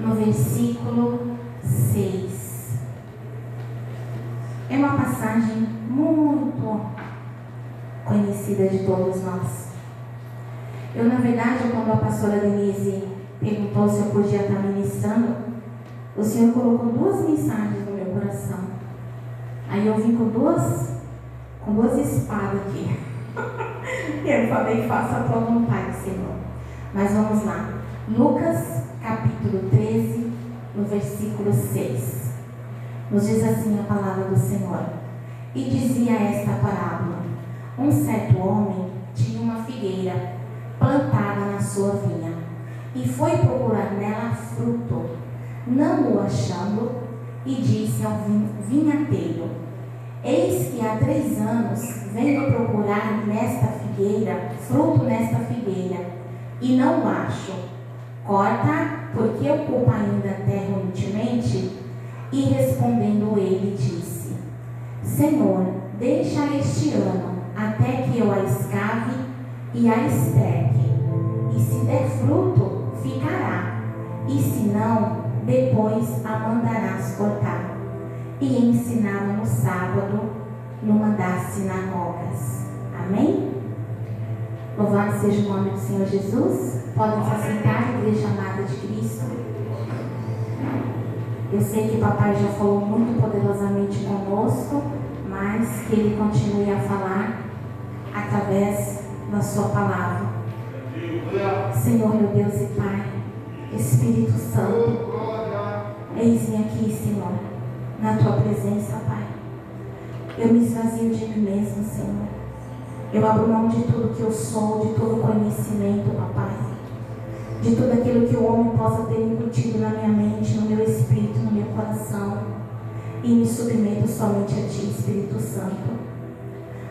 no versículo 6. uma passagem muito conhecida de todos nós. Eu, na verdade, quando a pastora Denise perguntou se eu podia estar ministrando, o Senhor colocou duas mensagens no meu coração. Aí eu vim com duas, com duas espadas aqui. e eu falei, faça a tua vontade, Senhor. Mas vamos lá. Lucas, capítulo 13, no versículo 6. Nos diz assim a palavra do Senhor. E dizia esta parábola: Um certo homem tinha uma figueira plantada na sua vinha e foi procurar nela fruto. Não o achando, e disse ao vinhateiro: Eis que há três anos venho procurar nesta figueira, fruto nesta figueira, e não acho. Corta, porque ocupa ainda a terra inutilmente? E respondendo ele, disse: Senhor, deixa este ano, até que eu a escave e a esterque. E se der fruto, ficará. E se não, depois a mandarás cortar. E ensinava no sábado, numa das sinagogas. Amém? Louvado seja o nome do Senhor Jesus. Podem se assentar, igreja amada de Cristo. Eu sei que papai já falou muito poderosamente conosco, mas que ele continue a falar através da sua palavra. Senhor, meu Deus e Pai, Espírito Santo, eis-me aqui, Senhor, na tua presença, Pai. Eu me esvazio de mim mesmo, Senhor. Eu abro mão de tudo que eu sou, de todo conhecimento, papai de tudo aquilo que o homem possa ter incutido na minha mente, no meu espírito, no meu coração. E me submeto somente a Ti, Espírito Santo.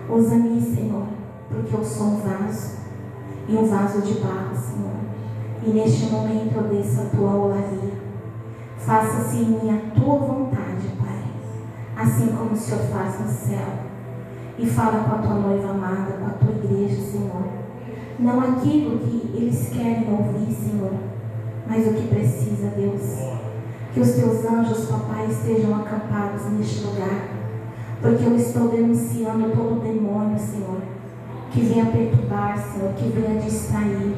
Usa-me, Senhor, porque eu sou um vaso e um vaso de barro, Senhor. E neste momento eu desço a Tua olaria. Faça-se em mim a Tua vontade, Pai, assim como o Senhor faz no céu. E fala com a Tua noiva amada, com a Tua igreja, Senhor não aquilo que eles querem ouvir, Senhor, mas o que precisa, Deus. Que os teus anjos, papai, estejam acampados neste lugar. Porque eu estou denunciando todo demônio, Senhor, que venha perturbar, Senhor, que venha distrair,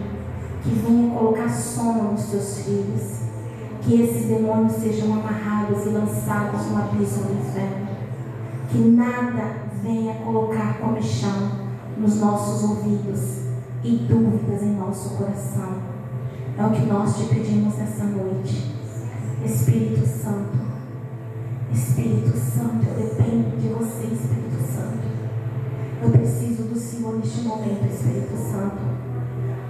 que venha colocar sono nos teus filhos. Que esses demônios sejam amarrados e lançados no abismo do inferno. Que nada venha colocar comichão nos nossos ouvidos e dúvidas em nosso coração. É o que nós te pedimos nessa noite. Espírito Santo, Espírito Santo, eu dependo de você, Espírito Santo. Eu preciso do Senhor neste momento, Espírito Santo,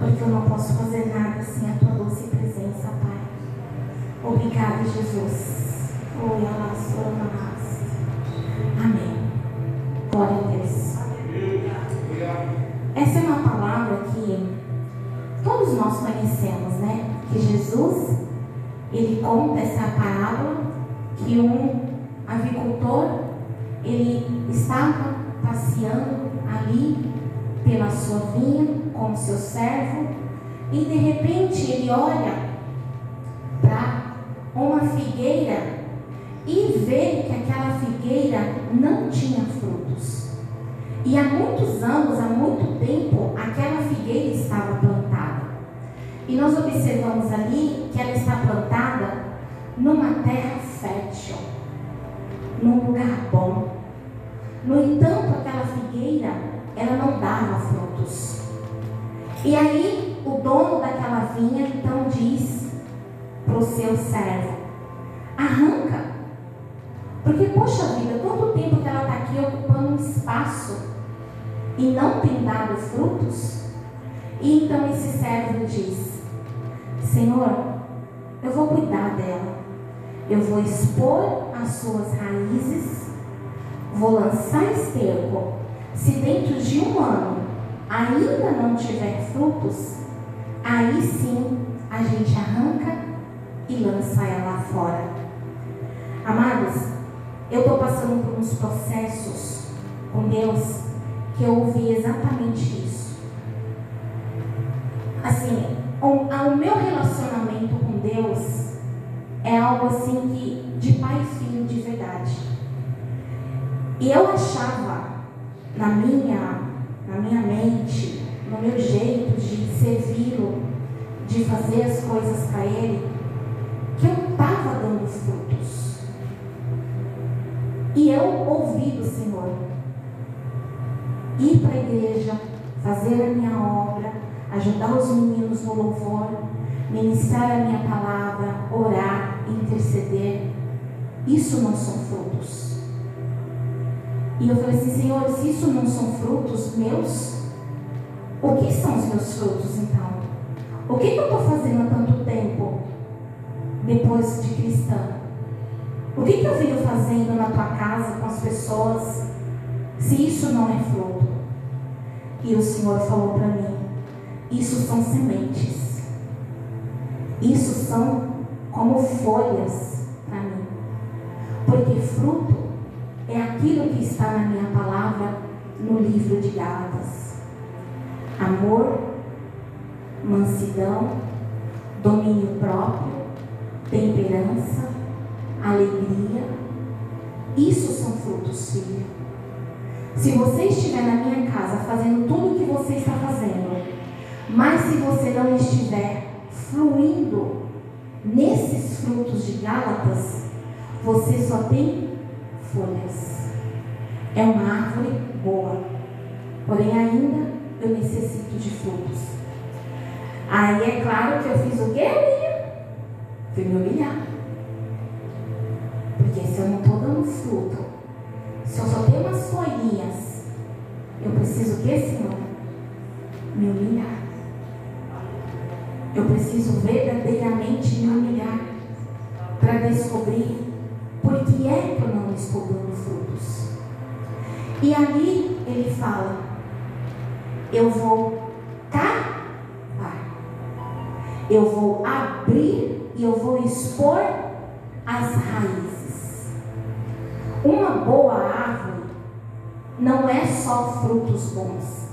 porque eu não posso fazer nada sem a tua doce presença, Pai. Obrigada, Jesus. Oi, Amém. Glória a Deus. Essa é uma palavra que todos nós conhecemos, né? Que Jesus, ele conta essa parábola que um avicultor, ele estava passeando ali pela sua vinha com seu servo e de repente ele olha para uma figueira e vê que aquela figueira não tinha frutos. E há muitos anos, há muito tempo, aquela figueira estava plantada. E nós observamos ali que ela está plantada numa terra fértil, num lugar bom. No entanto, aquela figueira, ela não dava frutos. E aí, o dono daquela vinha então diz para o seu servo: arranca. Porque, poxa vida, quanto tempo que ela está aqui ocupando um espaço e não tem dado frutos? E então esse servo diz: Senhor, eu vou cuidar dela, eu vou expor as suas raízes, vou lançar esterco. Se dentro de um ano ainda não tiver frutos, aí sim a gente arranca e lança ela fora. Amados, eu estou passando por uns processos com Deus que eu ouvi exatamente isso. Assim, o, o meu relacionamento com Deus é algo assim que de pai e filho de verdade. E eu achava na minha, na minha mente, no meu jeito de servi-lo, de fazer as coisas para ele, que eu estava dando frutos. E eu ouvi do Senhor ir para a igreja, fazer a minha obra, ajudar os meninos no louvor, ministrar a minha palavra, orar, interceder. Isso não são frutos. E eu falei assim, Senhor, se isso não são frutos meus, o que são os meus frutos então? O que, que eu estou fazendo há tanto tempo depois de cristã? O que, que eu venho fazendo na tua casa com as pessoas se isso não é fruto? E o Senhor falou para mim: Isso são sementes. Isso são como folhas para mim. Porque fruto é aquilo que está na minha palavra no livro de Gálatas: amor, mansidão, domínio próprio, temperança, alegria. Isso são frutos, filho. Se você estiver na minha casa fazendo tudo o que você está fazendo, mas se você não estiver fluindo nesses frutos de Gálatas, você só tem folhas. É uma árvore boa, porém ainda eu necessito de frutos. Aí é claro que eu fiz o quê, William? Fui me humilhar. Porque se eu não estou dando fruto, se eu só tenho umas folhinhas, eu preciso o quê, Senhor? Me humilhar. Eu preciso verdadeiramente me humilhar para descobrir que é que eu não estou dando frutos. E ali ele fala: eu vou cavar, eu vou abrir e eu vou expor as raízes. Uma boa árvore não é só frutos bons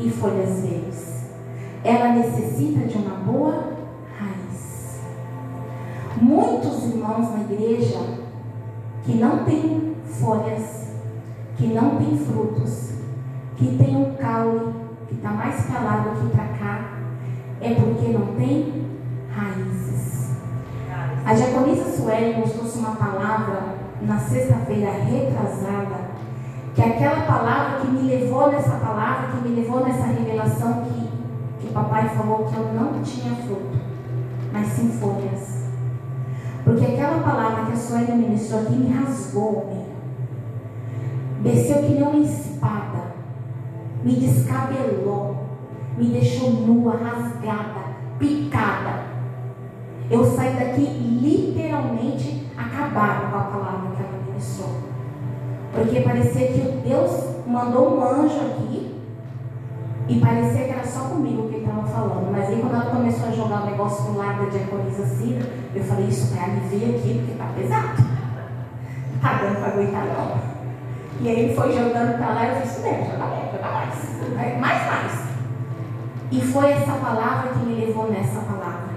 e folhas verdes. Ela necessita de uma boa raiz. Muitos irmãos na igreja que não têm folhas, que não têm frutos, que têm um caule que está mais para lá do que para cá, é porque não tem raízes. A diaconisa Sueli nos trouxe uma palavra na sexta-feira retrasada, que é aquela palavra que me levou nessa palavra, que me levou nessa revelação que, que papai falou que eu não tinha fruto, mas sim folhas. Porque aquela palavra que a Sueli ministrou aqui me rasgou, me desceu que nem uma espada, me descabelou, me deixou nua, rasgada, picada. Eu saí daqui literalmente acabada com a palavra que ela ministrou. Porque parecia que Deus mandou um anjo aqui e parecia que era só comigo que ele estava falando. Mas aí quando ela começou a jogar o negócio pro lado da diaconisa Cira, eu falei, isso vai aliviar aqui, porque tá pesado. Tá dando para aguentar não. E aí ele foi jogando para lá e eu disse, mesmo, joga mais, joga mais. Mais, mais. E foi essa palavra que me levou nessa palavra.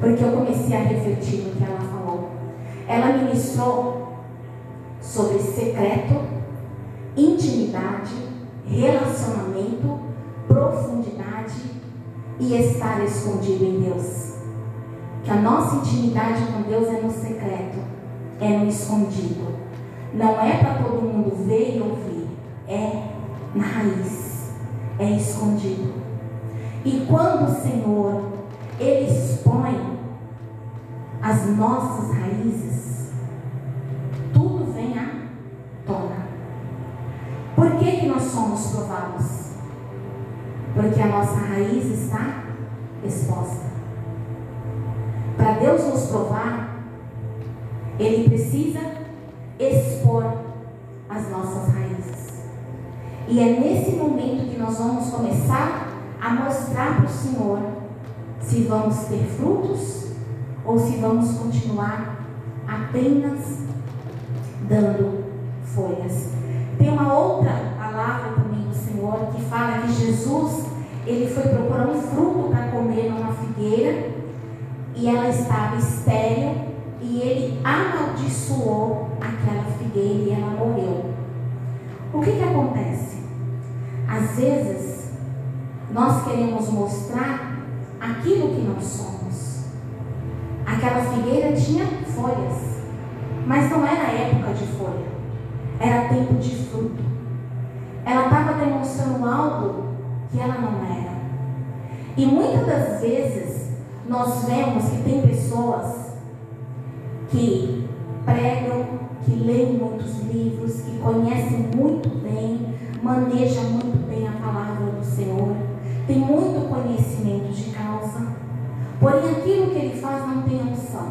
Porque eu comecei a refletir no que ela falou. Ela ministrou sobre secreto, intimidade, relacionamento, profundidade e estar escondido em Deus. Que a nossa intimidade com Deus é no secreto, é no escondido. Não é para todo mundo ver e ouvir, é na raiz, é escondido. E quando o Senhor ele expõe as nossas raízes, tudo vem à tona. Por que, que nós somos provados? Porque a nossa raiz está exposta. Para Deus nos provar, Ele precisa expor as nossas raízes. E é nesse momento que nós vamos começar a mostrar para o Senhor se vamos ter frutos ou se vamos continuar apenas dando folhas. Tem uma outra palavra também que fala que Jesus ele foi procurar um fruto para comer numa figueira e ela estava estéril e ele amaldiçoou aquela figueira e ela morreu. às vezes, nós queremos mostrar aquilo que não somos. Aquela figueira tinha folhas, mas não era época de folha, era tempo de fruto. Ela estava demonstrando algo que ela não era. E muitas das vezes nós vemos que tem pessoas que pregam, que leem muitos livros, que conhecem muito bem, manejam muito bem a palavra do Senhor, tem muito conhecimento de causa, porém aquilo que ele faz não tem unção.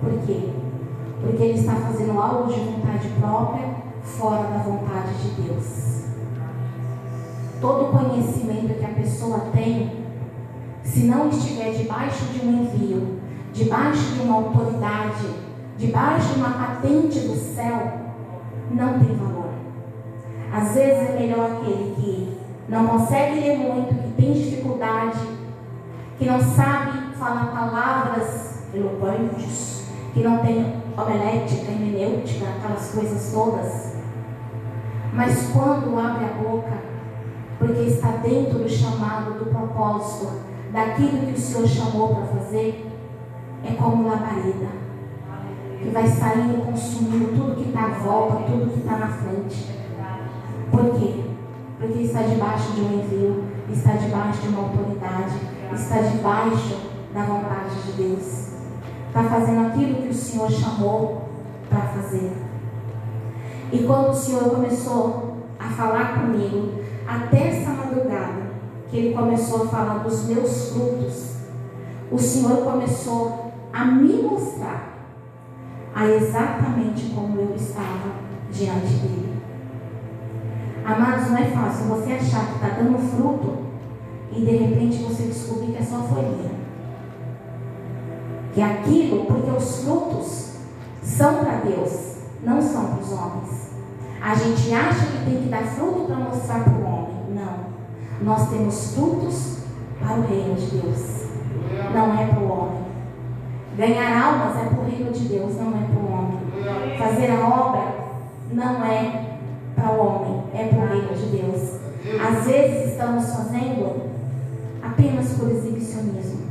Por quê? Porque ele está fazendo algo de vontade própria, fora da vontade de Deus. Todo conhecimento que a pessoa tem, se não estiver debaixo de um envio, debaixo de uma autoridade, debaixo de uma patente do céu, não tem valor. Às vezes é melhor aquele que não consegue ler muito, que tem dificuldade, que não sabe falar palavras eloquentes, que não tem homilética, hermenêutica, aquelas coisas todas. Mas quando abre a boca, porque está dentro do chamado, do propósito, daquilo que o Senhor chamou para fazer, é como labareda, que vai saindo consumindo tudo que está à volta, tudo que está na frente. Por quê? Porque está debaixo de um envio, está debaixo de uma autoridade, está debaixo da vontade de Deus. Está fazendo aquilo que o Senhor chamou para fazer. E quando o Senhor começou a falar comigo, até essa madrugada, que Ele começou a falar dos meus frutos, o Senhor começou a me mostrar a exatamente como eu estava diante dele. Amados, não é fácil você achar que está dando fruto e de repente você descobrir que é só folhinha. Que é aquilo, porque os frutos são para Deus, não são para os homens. A gente acha que tem que dar fruto para mostrar para o homem. Não. Nós temos frutos para o reino de Deus. Não é para o homem. Ganhar almas é para o reino de Deus, não é para o homem. Fazer a obra não é para o homem, é para o reino de Deus. Às vezes estamos fazendo apenas por exibicionismo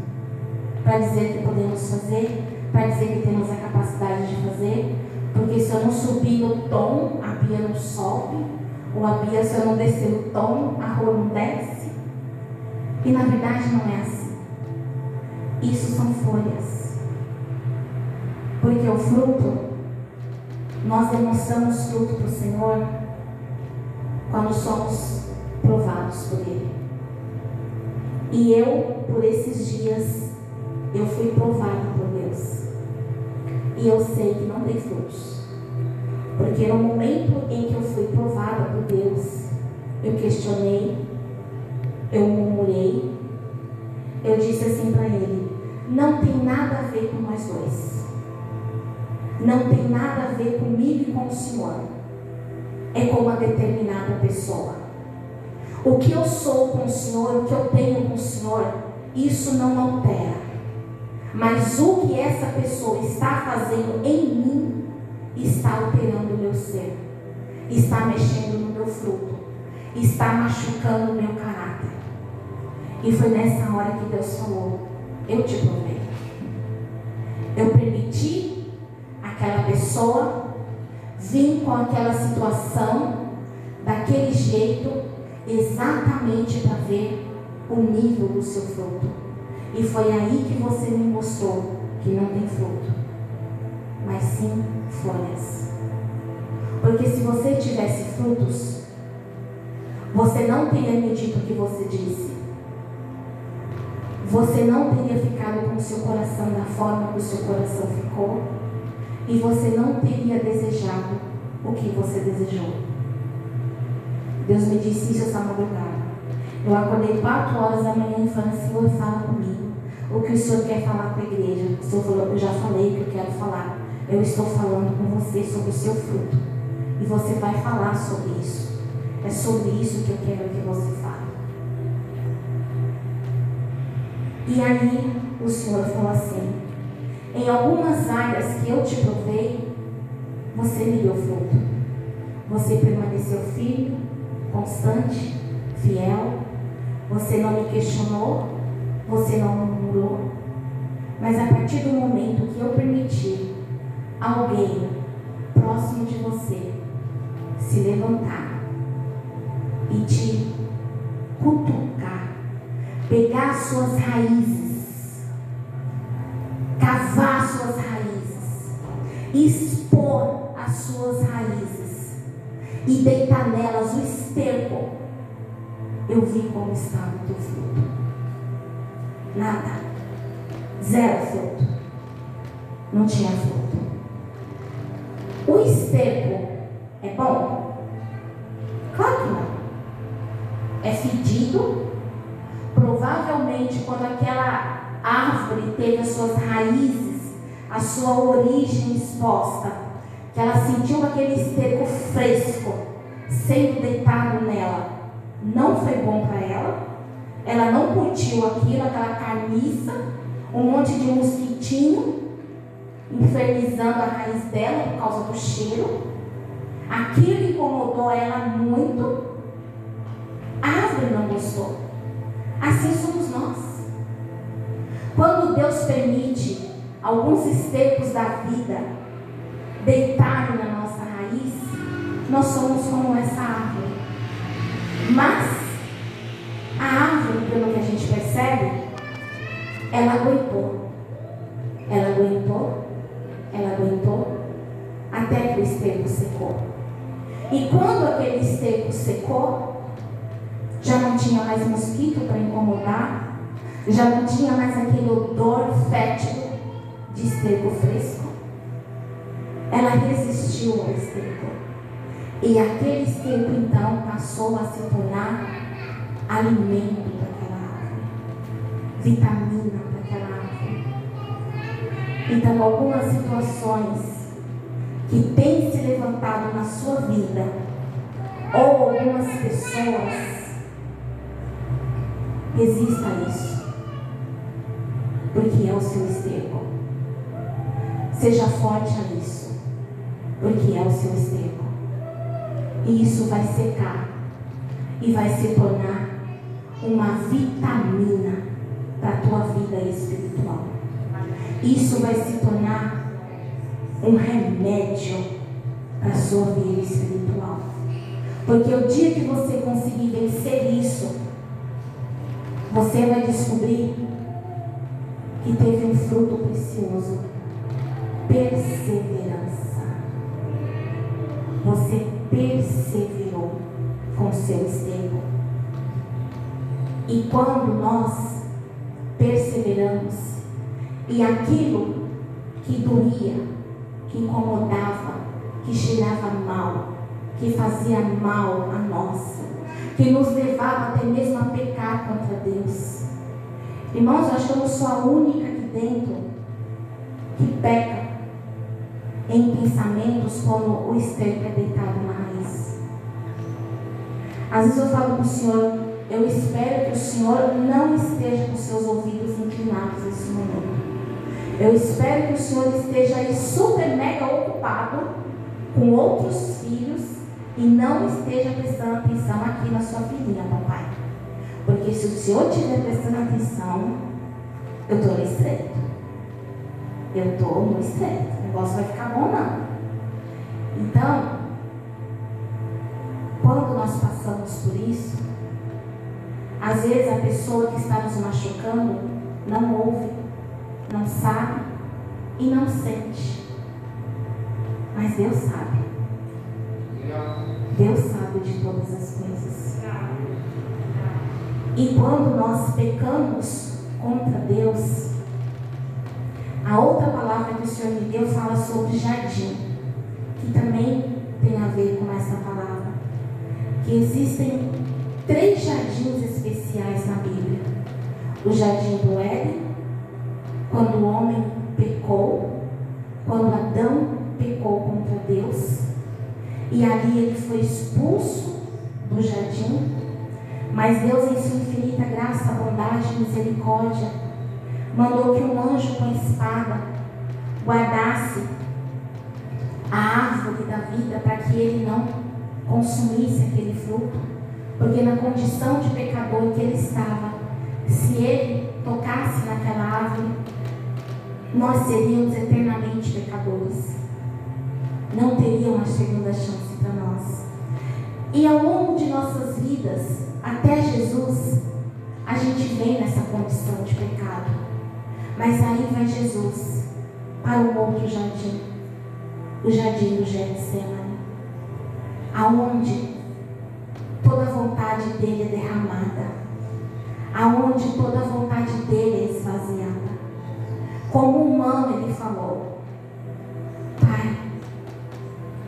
para dizer que podemos fazer, para dizer que temos a capacidade de fazer, porque se eu não subir no tom, a Bia não sobe, ou a Bia, se eu não descer no tom, a rua não desce. E na verdade não é assim. Isso são folhas. Porque o fruto, nós demonstramos fruto para o Senhor quando somos provados por Ele. E eu, por esses dias, eu fui provado por. E eu sei que não tem frutos. Porque no momento em que eu fui provada por Deus, eu questionei, eu murmurei, eu disse assim para ele: não tem nada a ver com nós dois. Não tem nada a ver comigo e com o Senhor. É com uma determinada pessoa. O que eu sou com o Senhor, o que eu tenho com o Senhor, isso não altera. Mas o que essa pessoa está fazendo em mim está alterando o meu ser, está mexendo no meu fruto, está machucando o meu caráter. E foi nessa hora que Deus falou: Eu te provei. Eu permiti aquela pessoa vir com aquela situação, daquele jeito, exatamente para ver o nível do seu fruto. E foi aí que você me mostrou que não tem fruto, mas sim folhas. Porque se você tivesse frutos, você não teria me dito o que você disse. Você não teria ficado com o seu coração da forma que o seu coração ficou. E você não teria desejado o que você desejou. Deus me disse isso essa madrugada. Eu acordei quatro horas da manhã e falei, Senhor, fala comigo. O que o Senhor quer falar com a igreja? O Senhor falou, eu já falei o que eu quero falar. Eu estou falando com você sobre o seu fruto. E você vai falar sobre isso. É sobre isso que eu quero que você fale. E aí o Senhor falou assim: em algumas áreas que eu te provei, você me deu fruto. Você permaneceu firme, constante, fiel, você não me questionou, você não Mas a partir do momento que eu permitir alguém próximo de você se levantar e te cutucar, pegar suas raízes, cavar suas raízes, expor as suas raízes e deitar nelas o esterco, eu vi como está o teu fruto. Nada. Zero fruto. Não tinha fruto. O esterco é bom? Claro que não. É fedido. Provavelmente, quando aquela árvore teve as suas raízes, a sua origem exposta, que ela sentiu aquele esterco fresco sendo deitado nela, não foi bom para ela. Ela não curtiu aquilo, aquela carniça, um monte de mosquitinho infernizando a raiz dela por causa do cheiro. Aquilo incomodou ela muito. A árvore não gostou. Assim somos nós. Quando Deus permite alguns estercos da vida deitarem na nossa raiz, nós somos como essa árvore. Mas a árvore, pelo que a gente percebe, ela aguentou. Ela aguentou, ela aguentou, até que o esterco secou. E quando aquele esterco secou, já não tinha mais mosquito para incomodar, já não tinha mais aquele odor fétido de esterco fresco. Ela resistiu ao esterco. E aquele esterco então passou a se tornar alimento para aquela árvore, vitamina para aquela árvore. Então, algumas situações que têm se levantado na sua vida, ou algumas pessoas, resista a isso, porque é o seu esterco. Seja forte a isso, porque é o seu esterco. E isso vai secar e vai se tornar uma vitamina para a tua vida espiritual. Isso vai se tornar um remédio para a sua vida espiritual. Porque o dia que você conseguir vencer isso, você vai descobrir que teve um fruto precioso. Perseverança. Você perseverou com seu esterco. E quando nós perseveramos, e aquilo que doía, que incomodava, que cheirava mal, que fazia mal a nós, que nos levava até mesmo a pecar contra Deus. Irmãos, eu acho que sou a única aqui dentro que peca em pensamentos quando o esterco é deitado na raiz. Às vezes eu falo para o Senhor, eu espero que o Senhor não esteja com seus ouvidos inclinados nesse momento. Eu espero que o Senhor esteja aí super mega ocupado com outros filhos e não esteja prestando atenção aqui na sua filhinha, papai. Porque se o Senhor estiver prestando atenção, eu estou no estreito. Eu estou no estreito. O negócio vai ficar bom, não. Então, quando nós passamos por isso, às vezes a pessoa que está nos machucando não ouve, não sabe e não sente. Mas Deus sabe. Deus sabe de todas as coisas. E quando nós pecamos contra Deus, a outra palavra que o Senhor me deu fala sobre jardim, que também tem a ver com essa palavra. Que existem três jardins especiais na Bíblia: o jardim do Éden, quando o homem pecou, quando Adão pecou contra Deus, e ali ele foi expulso do jardim. Mas Deus, em sua infinita graça, bondade e misericórdia, mandou que um anjo com espada guardasse a árvore da vida para que ele não consumisse aquele fruto, Porque na condição de pecador que ele estava, se ele tocasse naquela árvore, nós seríamos eternamente pecadores. Não teria uma segunda chance para nós. E ao longo de nossas vidas, até Jesus, a gente vem nessa condição de pecado. Mas aí vai Jesus para um outro jardim, o jardim do Getsemane, aonde toda a vontade dele é derramada, aonde toda a vontade dele é esvaziada. Como humano ele falou, Pai,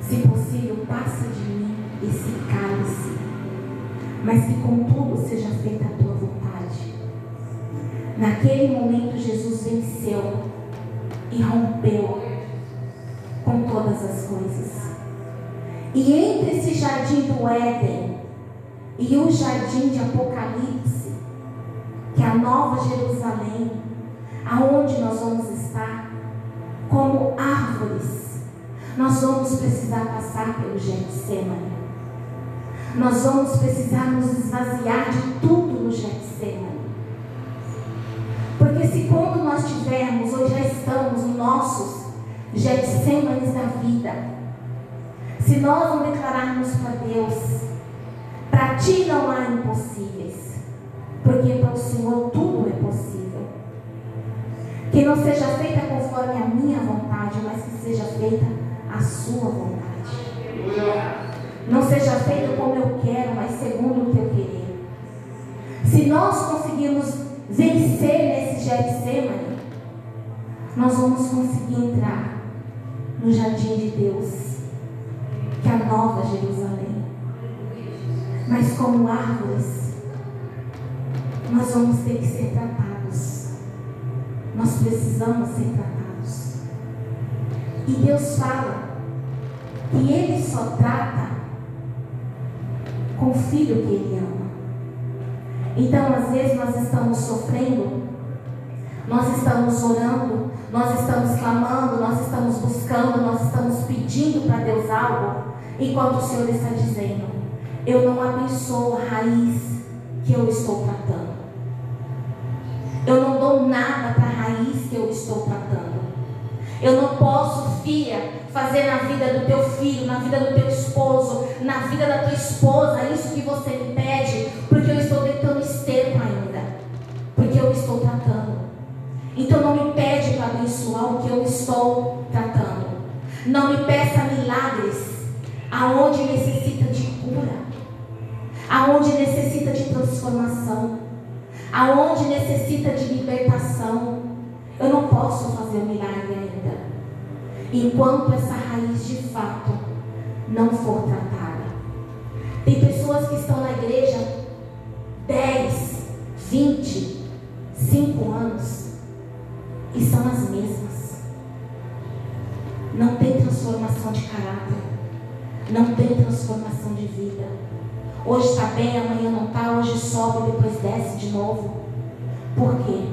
se possível, passa de mim esse cálice, mas que contudo seja feita a tua vontade. Naquele momento Jesus venceu e rompeu com todas as coisas. E entre esse jardim do Éden e o jardim de Apocalipse, que é a nova Jerusalém, aonde nós vamos estar, como árvores, nós vamos precisar passar pelo Getsemane. Nós vamos precisar nos esvaziar de tudo no Getsemane. Porque se quando nós tivermos, ou já estamos, nos nossos Getsemanes da vida, se nós não declararmos para Deus, para ti não há impossíveis, porque para o Senhor tudo é possível. Que não seja feita conforme a minha vontade, mas que seja feita a sua vontade. Não seja feito como eu quero, mas segundo o teu querer. Se nós conseguirmos vencer nesse Getsemane, nós vamos conseguir entrar no jardim de Deus, que é a nova Jerusalém. Mas como árvores, nós vamos ter que ser tratados. Nós precisamos ser tratados. E Deus fala que Ele só trata com o filho que Ele ama. Então, às vezes, nós estamos sofrendo, nós estamos orando, nós estamos clamando, nós estamos buscando, nós estamos pedindo para Deus algo, enquanto o Senhor está dizendo: Eu não abençoo a raiz que eu estou tratando. Eu não dou nada para a raiz que eu estou tratando. Eu não posso, filha, fazer na vida do teu filho, na vida do teu esposo, na vida da tua esposa, isso que você me pede, porque eu estou deitando esterco ainda, porque eu estou tratando. Então não me pede para abençoar o que eu estou tratando. Não me peça milagres aonde necessita de cura, aonde necessita de transformação, aonde necessita de libertação. Eu não posso fazer o milagre ainda enquanto essa raiz de fato não for tratada. Tem pessoas que estão na igreja 10, 20, 5 anos e são as mesmas. Não tem transformação de caráter, não tem transformação de vida. Hoje está bem, amanhã não está, hoje sobe, depois desce de novo. Por quê?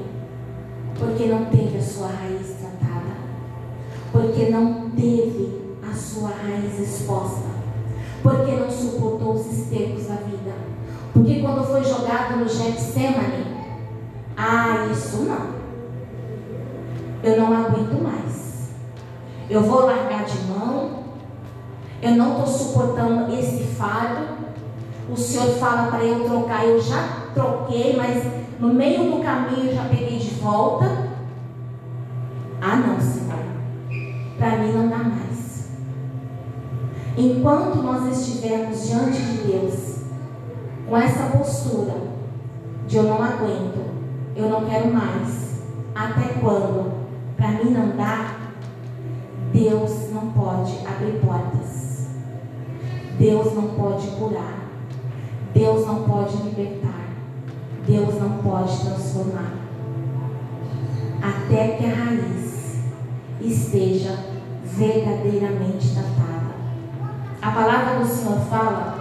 Porque não teve a sua raiz tratada porque não teve a sua raiz exposta, porque não suportou os estercos da vida. Porque quando foi jogado no Getsemane, ah, isso não. Eu não aguento mais. Eu vou largar de mão. Eu não estou suportando esse fardo. O Senhor fala para eu trocar, eu já troquei, mas no meio do caminho eu já peguei de volta. Ah, não, Senhor para mim não dá mais. Enquanto nós estivermos diante de Deus, com essa postura de eu não aguento, eu não quero mais, até quando? Para mim não dá, Deus não pode abrir portas. Deus não pode curar. Deus não pode libertar. Deus não pode transformar. Até que a raiz esteja verdadeiramente tratada. A palavra do Senhor fala: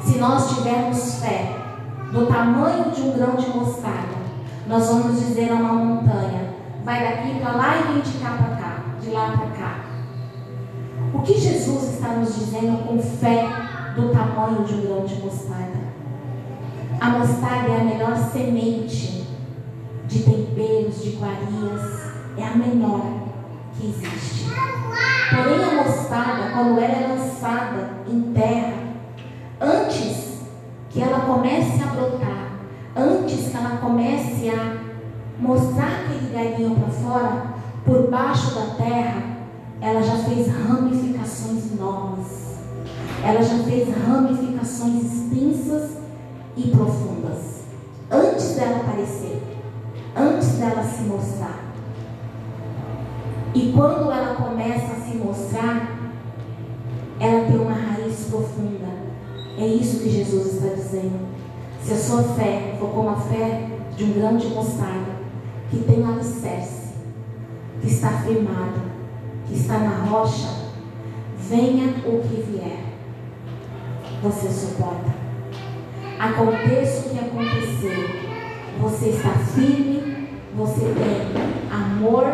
se nós tivermos fé do tamanho de um grão de mostarda, nós vamos dizer a uma montanha: vai daqui para lá e vem de cá para cá, de lá para cá. O que Jesus está nos dizendo com fé do tamanho de um grão de mostarda? A mostarda é a melhor semente de temperos, de iguarias, é a menor que existe. Porém, a mostarda, quando ela é lançada em terra, antes que ela comece a brotar, antes que ela comece a mostrar aquele galinho para fora, por baixo da terra, ela já fez ramificações enormes. Ela já fez ramificações extensas e profundas. Antes dela aparecer, antes dela se mostrar. E quando ela começa a se mostrar, ela tem uma raiz profunda. É isso que Jesus está dizendo. Se a sua fé for como a fé de um grão de mostarda, que tem alicerce, que está firmado, que está na rocha, venha o que vier, você suporta. Aconteça o que acontecer, você está firme, você tem amor,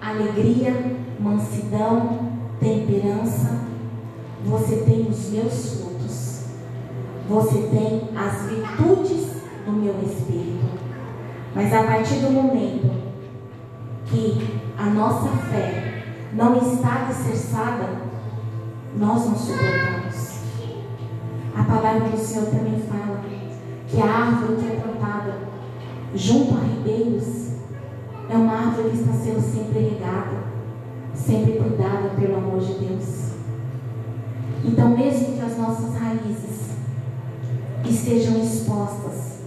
alegria, mansidão, temperança, você tem os meus frutos, você tem as virtudes do meu espírito. Mas a partir do momento que a nossa fé não está alicerçada, nós não suportamos. A palavra do Senhor também fala que a árvore que é plantada junto a ribeiros é uma árvore que está sendo sempre regada, sempre cuidada pelo amor de Deus. Então, mesmo que as nossas raízes estejam expostas,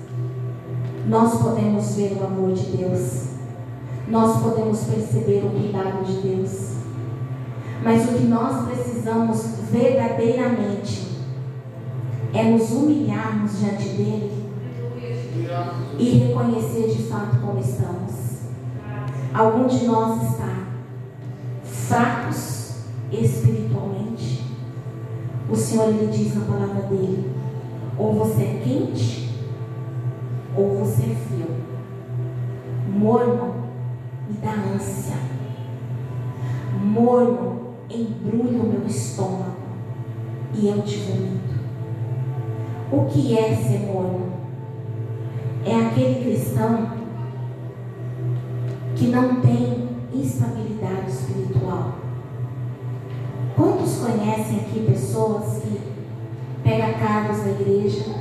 nós podemos ver o amor de Deus, nós podemos perceber o cuidado de Deus. Mas o que nós precisamos verdadeiramente é nos humilharmos diante dele e reconhecer de fato como estamos. Algum de nós está fracos espiritualmente. O Senhor lhe diz na palavra dele: ou você é quente ou você é frio. Morno me dá ânsia. Morno embrulha o meu estômago e eu te vomito. O que é ser morno? É aquele cristão que não tem instabilidade espiritual. Quantos conhecem aqui pessoas que pegam cargos na igreja,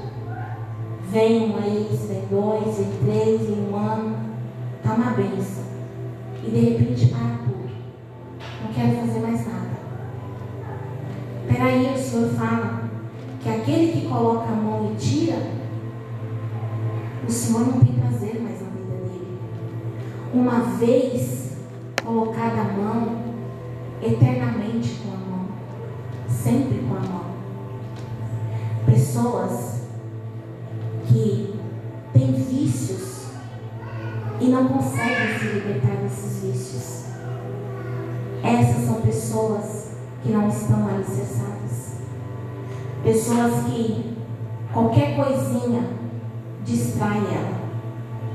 vem um mês, vem dois, vem três, em um ano, está uma benção. E de repente para tudo. Não quero fazer mais nada. Peraí, o Senhor fala que aquele que coloca a mão e tira, o Senhor não tem prazer mais na vida dele. Uma vez colocada a mão, eternamente com a mão, sempre com a mão. Pessoas que têm vícios e não conseguem se libertar desses vícios. Essas são pessoas que não estão alicerçadas. Pessoas que qualquer coisinha distrai ela,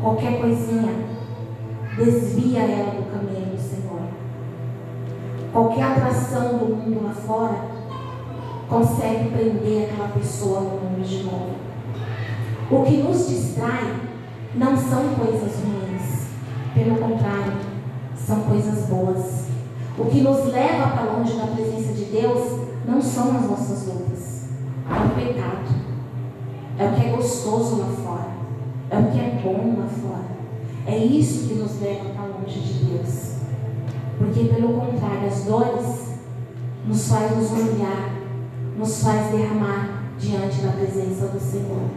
qualquer coisinha desvia ela do caminho do Senhor. Qualquer atração do mundo lá fora consegue prender aquela pessoa no mundo de novo. O que nos distrai não são coisas ruins, pelo contrário, são coisas boas. O que nos leva para longe da presença de Deus não são as nossas lutas, é o pecado, é o que é gostoso lá fora, é o que é bom lá fora. É isso que nos leva para longe de Deus. Porque, pelo contrário, as dores nos faz nos humilhar, nos faz derramar diante da presença do Senhor.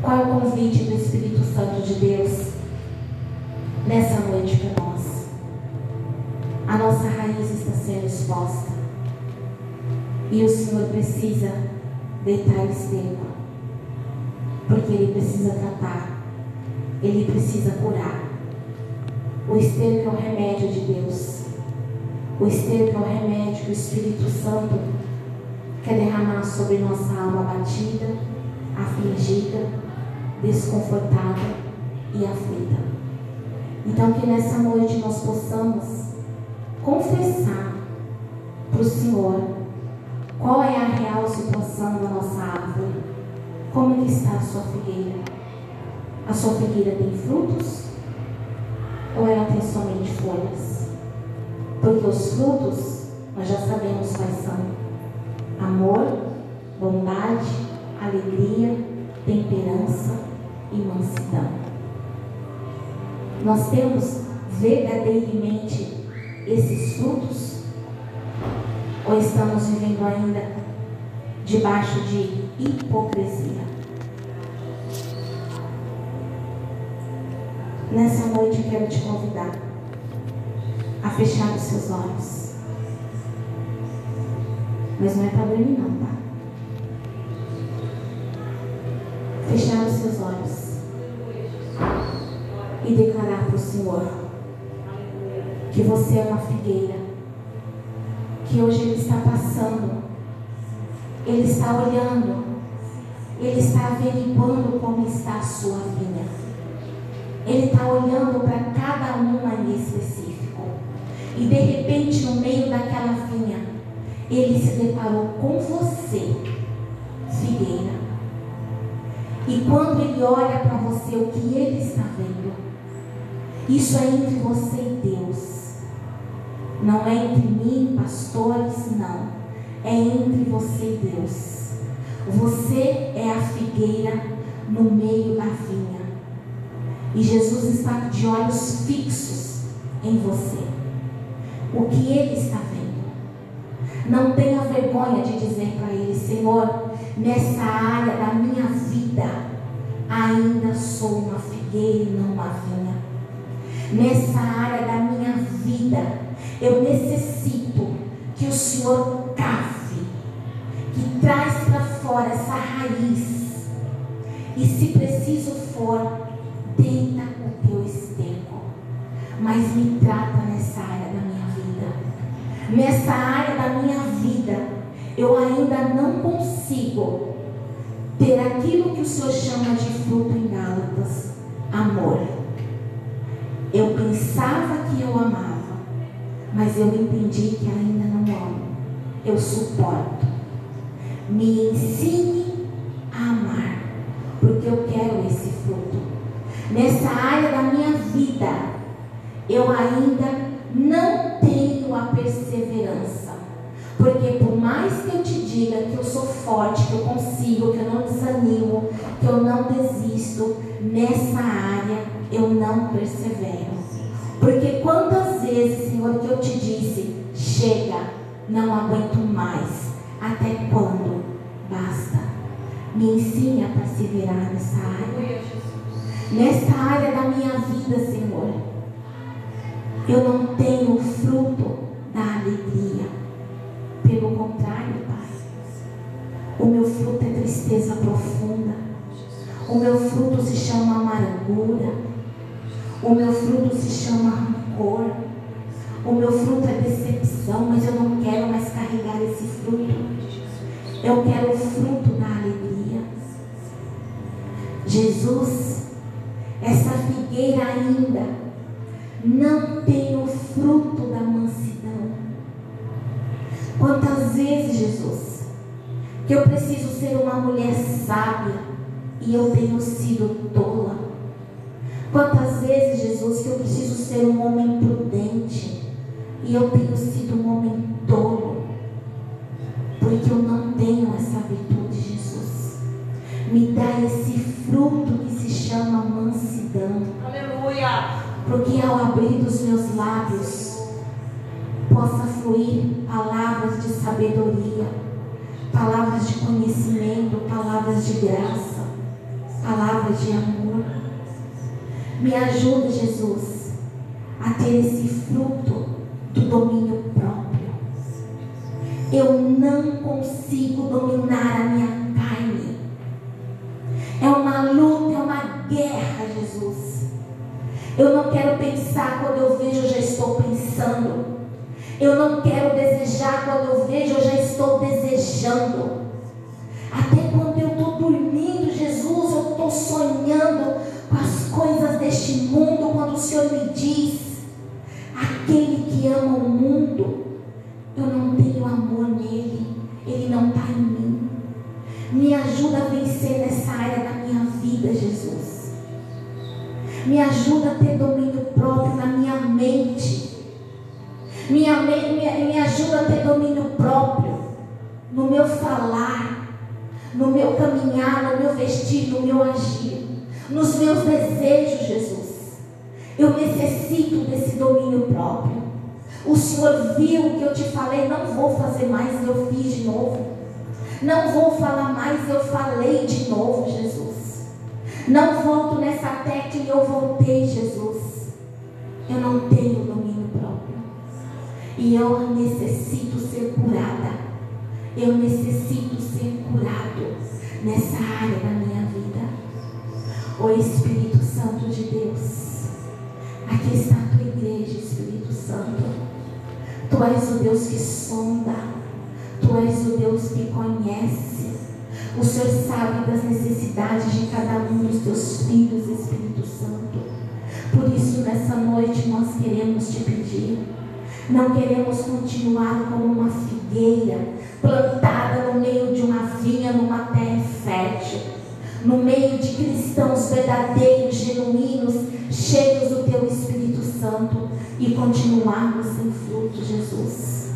Qual é o convite do Espírito Santo de Deus nessa noite para nós? A nossa raiz está sendo exposta e o Senhor precisa deitar esterco, porque Ele precisa tratar, Ele precisa curar. O esterco é o remédio de Deus. O esterco é o remédio que o Espírito Santo quer derramar sobre nossa alma abatida, afligida, desconfortada e aflita. Então, que nessa noite nós possamos confessar para o Senhor qual é a real situação da nossa árvore, como Como está a sua figueira? A sua figueira tem frutos? Ou ela tem somente folhas? Porque os frutos nós já sabemos quais são: amor, bondade, alegria, temperança e mansidão. Nós temos verdadeiramente esses frutos? Ou estamos vivendo ainda debaixo de hipocrisia? Nessa noite eu quero te convidar a fechar os seus olhos. Mas não é para dormir não, tá? Fechar os seus olhos e declarar para o Senhor que você é uma figueira, que hoje Ele está passando, Ele está olhando, Ele está averiguando como está a sua vinha. Ele está olhando para cada uma em específico. E de repente, no meio daquela vinha, Ele se deparou com você, figueira. E quando Ele olha para você, o que Ele está vendo? Isso é entre você e Deus. Não é entre mim, pastores, não. É entre você e Deus. Você é a figueira no meio da vinha. E Jesus está de olhos fixos em você. O que ele está vendo. Não tenha vergonha de dizer para ele, Senhor, nessa área da minha vida, ainda sou uma figueira e não uma vinha. Nessa área da minha vida, eu necessito que o Senhor cave, que traz para fora essa raiz. E se preciso for, deita o teu esterco. Mas me trata nessa área da minha vida. Nessa área da minha vida, eu ainda não consigo ter aquilo que o Senhor chama de fruto em Gálatas, amor. Eu pensava que eu amava mas eu entendi que ainda não amo. Eu suporto. Me ensine a amar, porque eu quero esse fruto. Nessa área da minha vida, eu ainda não tenho a perseverança. Porque por mais que eu te diga que eu sou forte, que eu consigo, que eu não desanimo, que eu não desisto, nessa área eu não persevero. Porque quantas vezes, Senhor, que eu te disse, chega, não aguento mais. Até quando? Basta. Me ensine a perseverar nessa área. Nessa área da minha vida, Senhor. Eu não tenho fruto da alegria. Pelo contrário, Pai. O meu fruto é tristeza profunda. O meu fruto se chama amargura. O meu fruto se chama rancor. O meu fruto é decepção, mas eu não quero mais carregar esse fruto. Eu quero o fruto da alegria. Jesus, essa figueira ainda não tem o fruto da mansidão. Quantas vezes, Jesus, que eu preciso ser uma mulher sábia e eu tenho sido tola. Quantas vezes, Jesus, que eu preciso ser um homem prudente e eu tenho sido um homem tolo, porque eu não tenho essa virtude, Jesus. Me dá esse fruto que se chama mansidão. Aleluia. Porque ao abrir dos meus lábios possa fluir palavras de sabedoria, palavras de conhecimento, palavras de graça, palavras de amor. Me ajuda, Jesus, a ter esse fruto do domínio próprio. Eu não consigo dominar a minha carne. É uma luta, é uma guerra, Jesus. Eu não quero pensar quando eu vejo, eu já estou pensando. Eu não quero desejar quando eu vejo, eu já estou desejando. Senhor me diz: aquele que ama o mundo, eu não tenho amor nele, ele não está em mim. Me ajuda a vencer nessa área da minha vida, Jesus. Me ajuda a ter domínio próprio na minha mente. Me, me, me ajuda a ter domínio próprio no meu falar, no meu caminhar, no meu vestir, no meu agir, nos meus desejos, Jesus. Eu necessito desse domínio próprio. O Senhor viu que eu te falei, não vou fazer mais, eu fiz de novo. Não vou falar mais, eu falei de novo, Jesus. Não volto nessa tecla e eu voltei, Jesus. Eu não tenho domínio próprio. E eu necessito ser curada. Eu necessito ser curado nessa área da minha vida. O Espírito Santo de Deus. Aqui está a tua igreja, Espírito Santo. Tu és o Deus que sonda. Tu és o Deus que conhece. O Senhor sabe das necessidades de cada um dos teus filhos, Espírito Santo. Por isso, nessa noite, nós queremos te pedir. Não queremos continuar como uma figueira plantada no meio de uma vinha, numa terra fértil, no meio de cristãos verdadeiros, genuínos, cheios do teu Espírito Santo e continuarmos sem fruto, Jesus.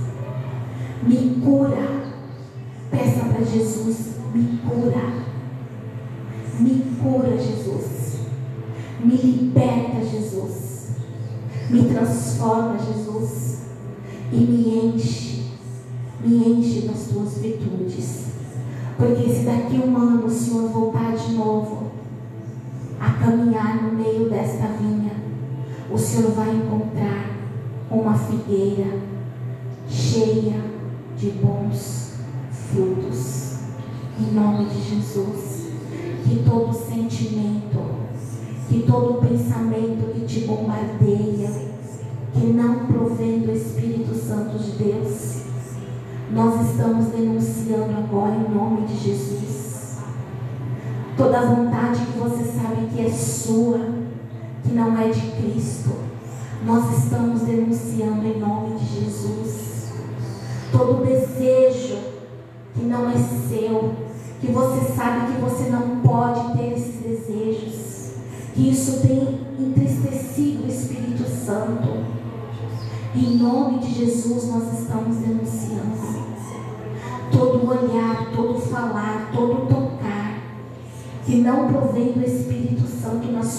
Me cura. Peça para Jesus, me cura. Me cura, Jesus. Me liberta, Jesus. Me transforma, Jesus. E me enche. Me enche das tuas virtudes. Porque se daqui um ano o Senhor voltar no meio desta vinha, o Senhor vai encontrar uma figueira cheia de bons frutos. Em nome de Jesus. Que todo sentimento, que todo pensamento que te bombardeia, que não provém do Espírito Santo de Deus, nós estamos denunciando agora em nome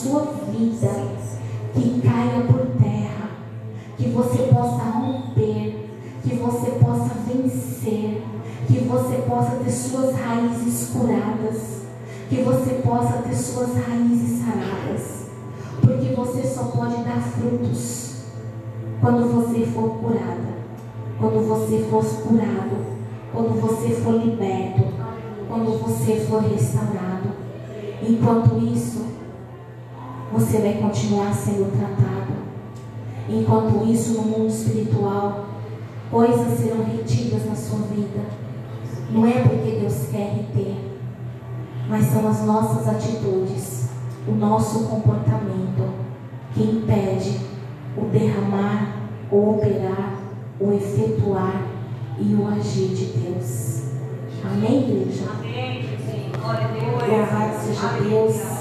sua vida, que caia por terra, que você possa romper que você possa vencer, que você possa ter suas raízes curadas, que você possa ter suas raízes saradas, porque você só pode dar frutos quando você for curada, quando você for curado, quando você for liberto, quando você for restaurado. Enquanto isso, você vai continuar sendo tratado. Enquanto isso, no mundo espiritual, coisas serão retidas na sua vida. Não é porque Deus quer reter, mas são as nossas atitudes, o nosso comportamento que impede o derramar, o operar, o efetuar e o agir de Deus. Amém, igreja? Amém, Glória a Deus. Louvado seja Deus.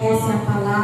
Essa é a palavra.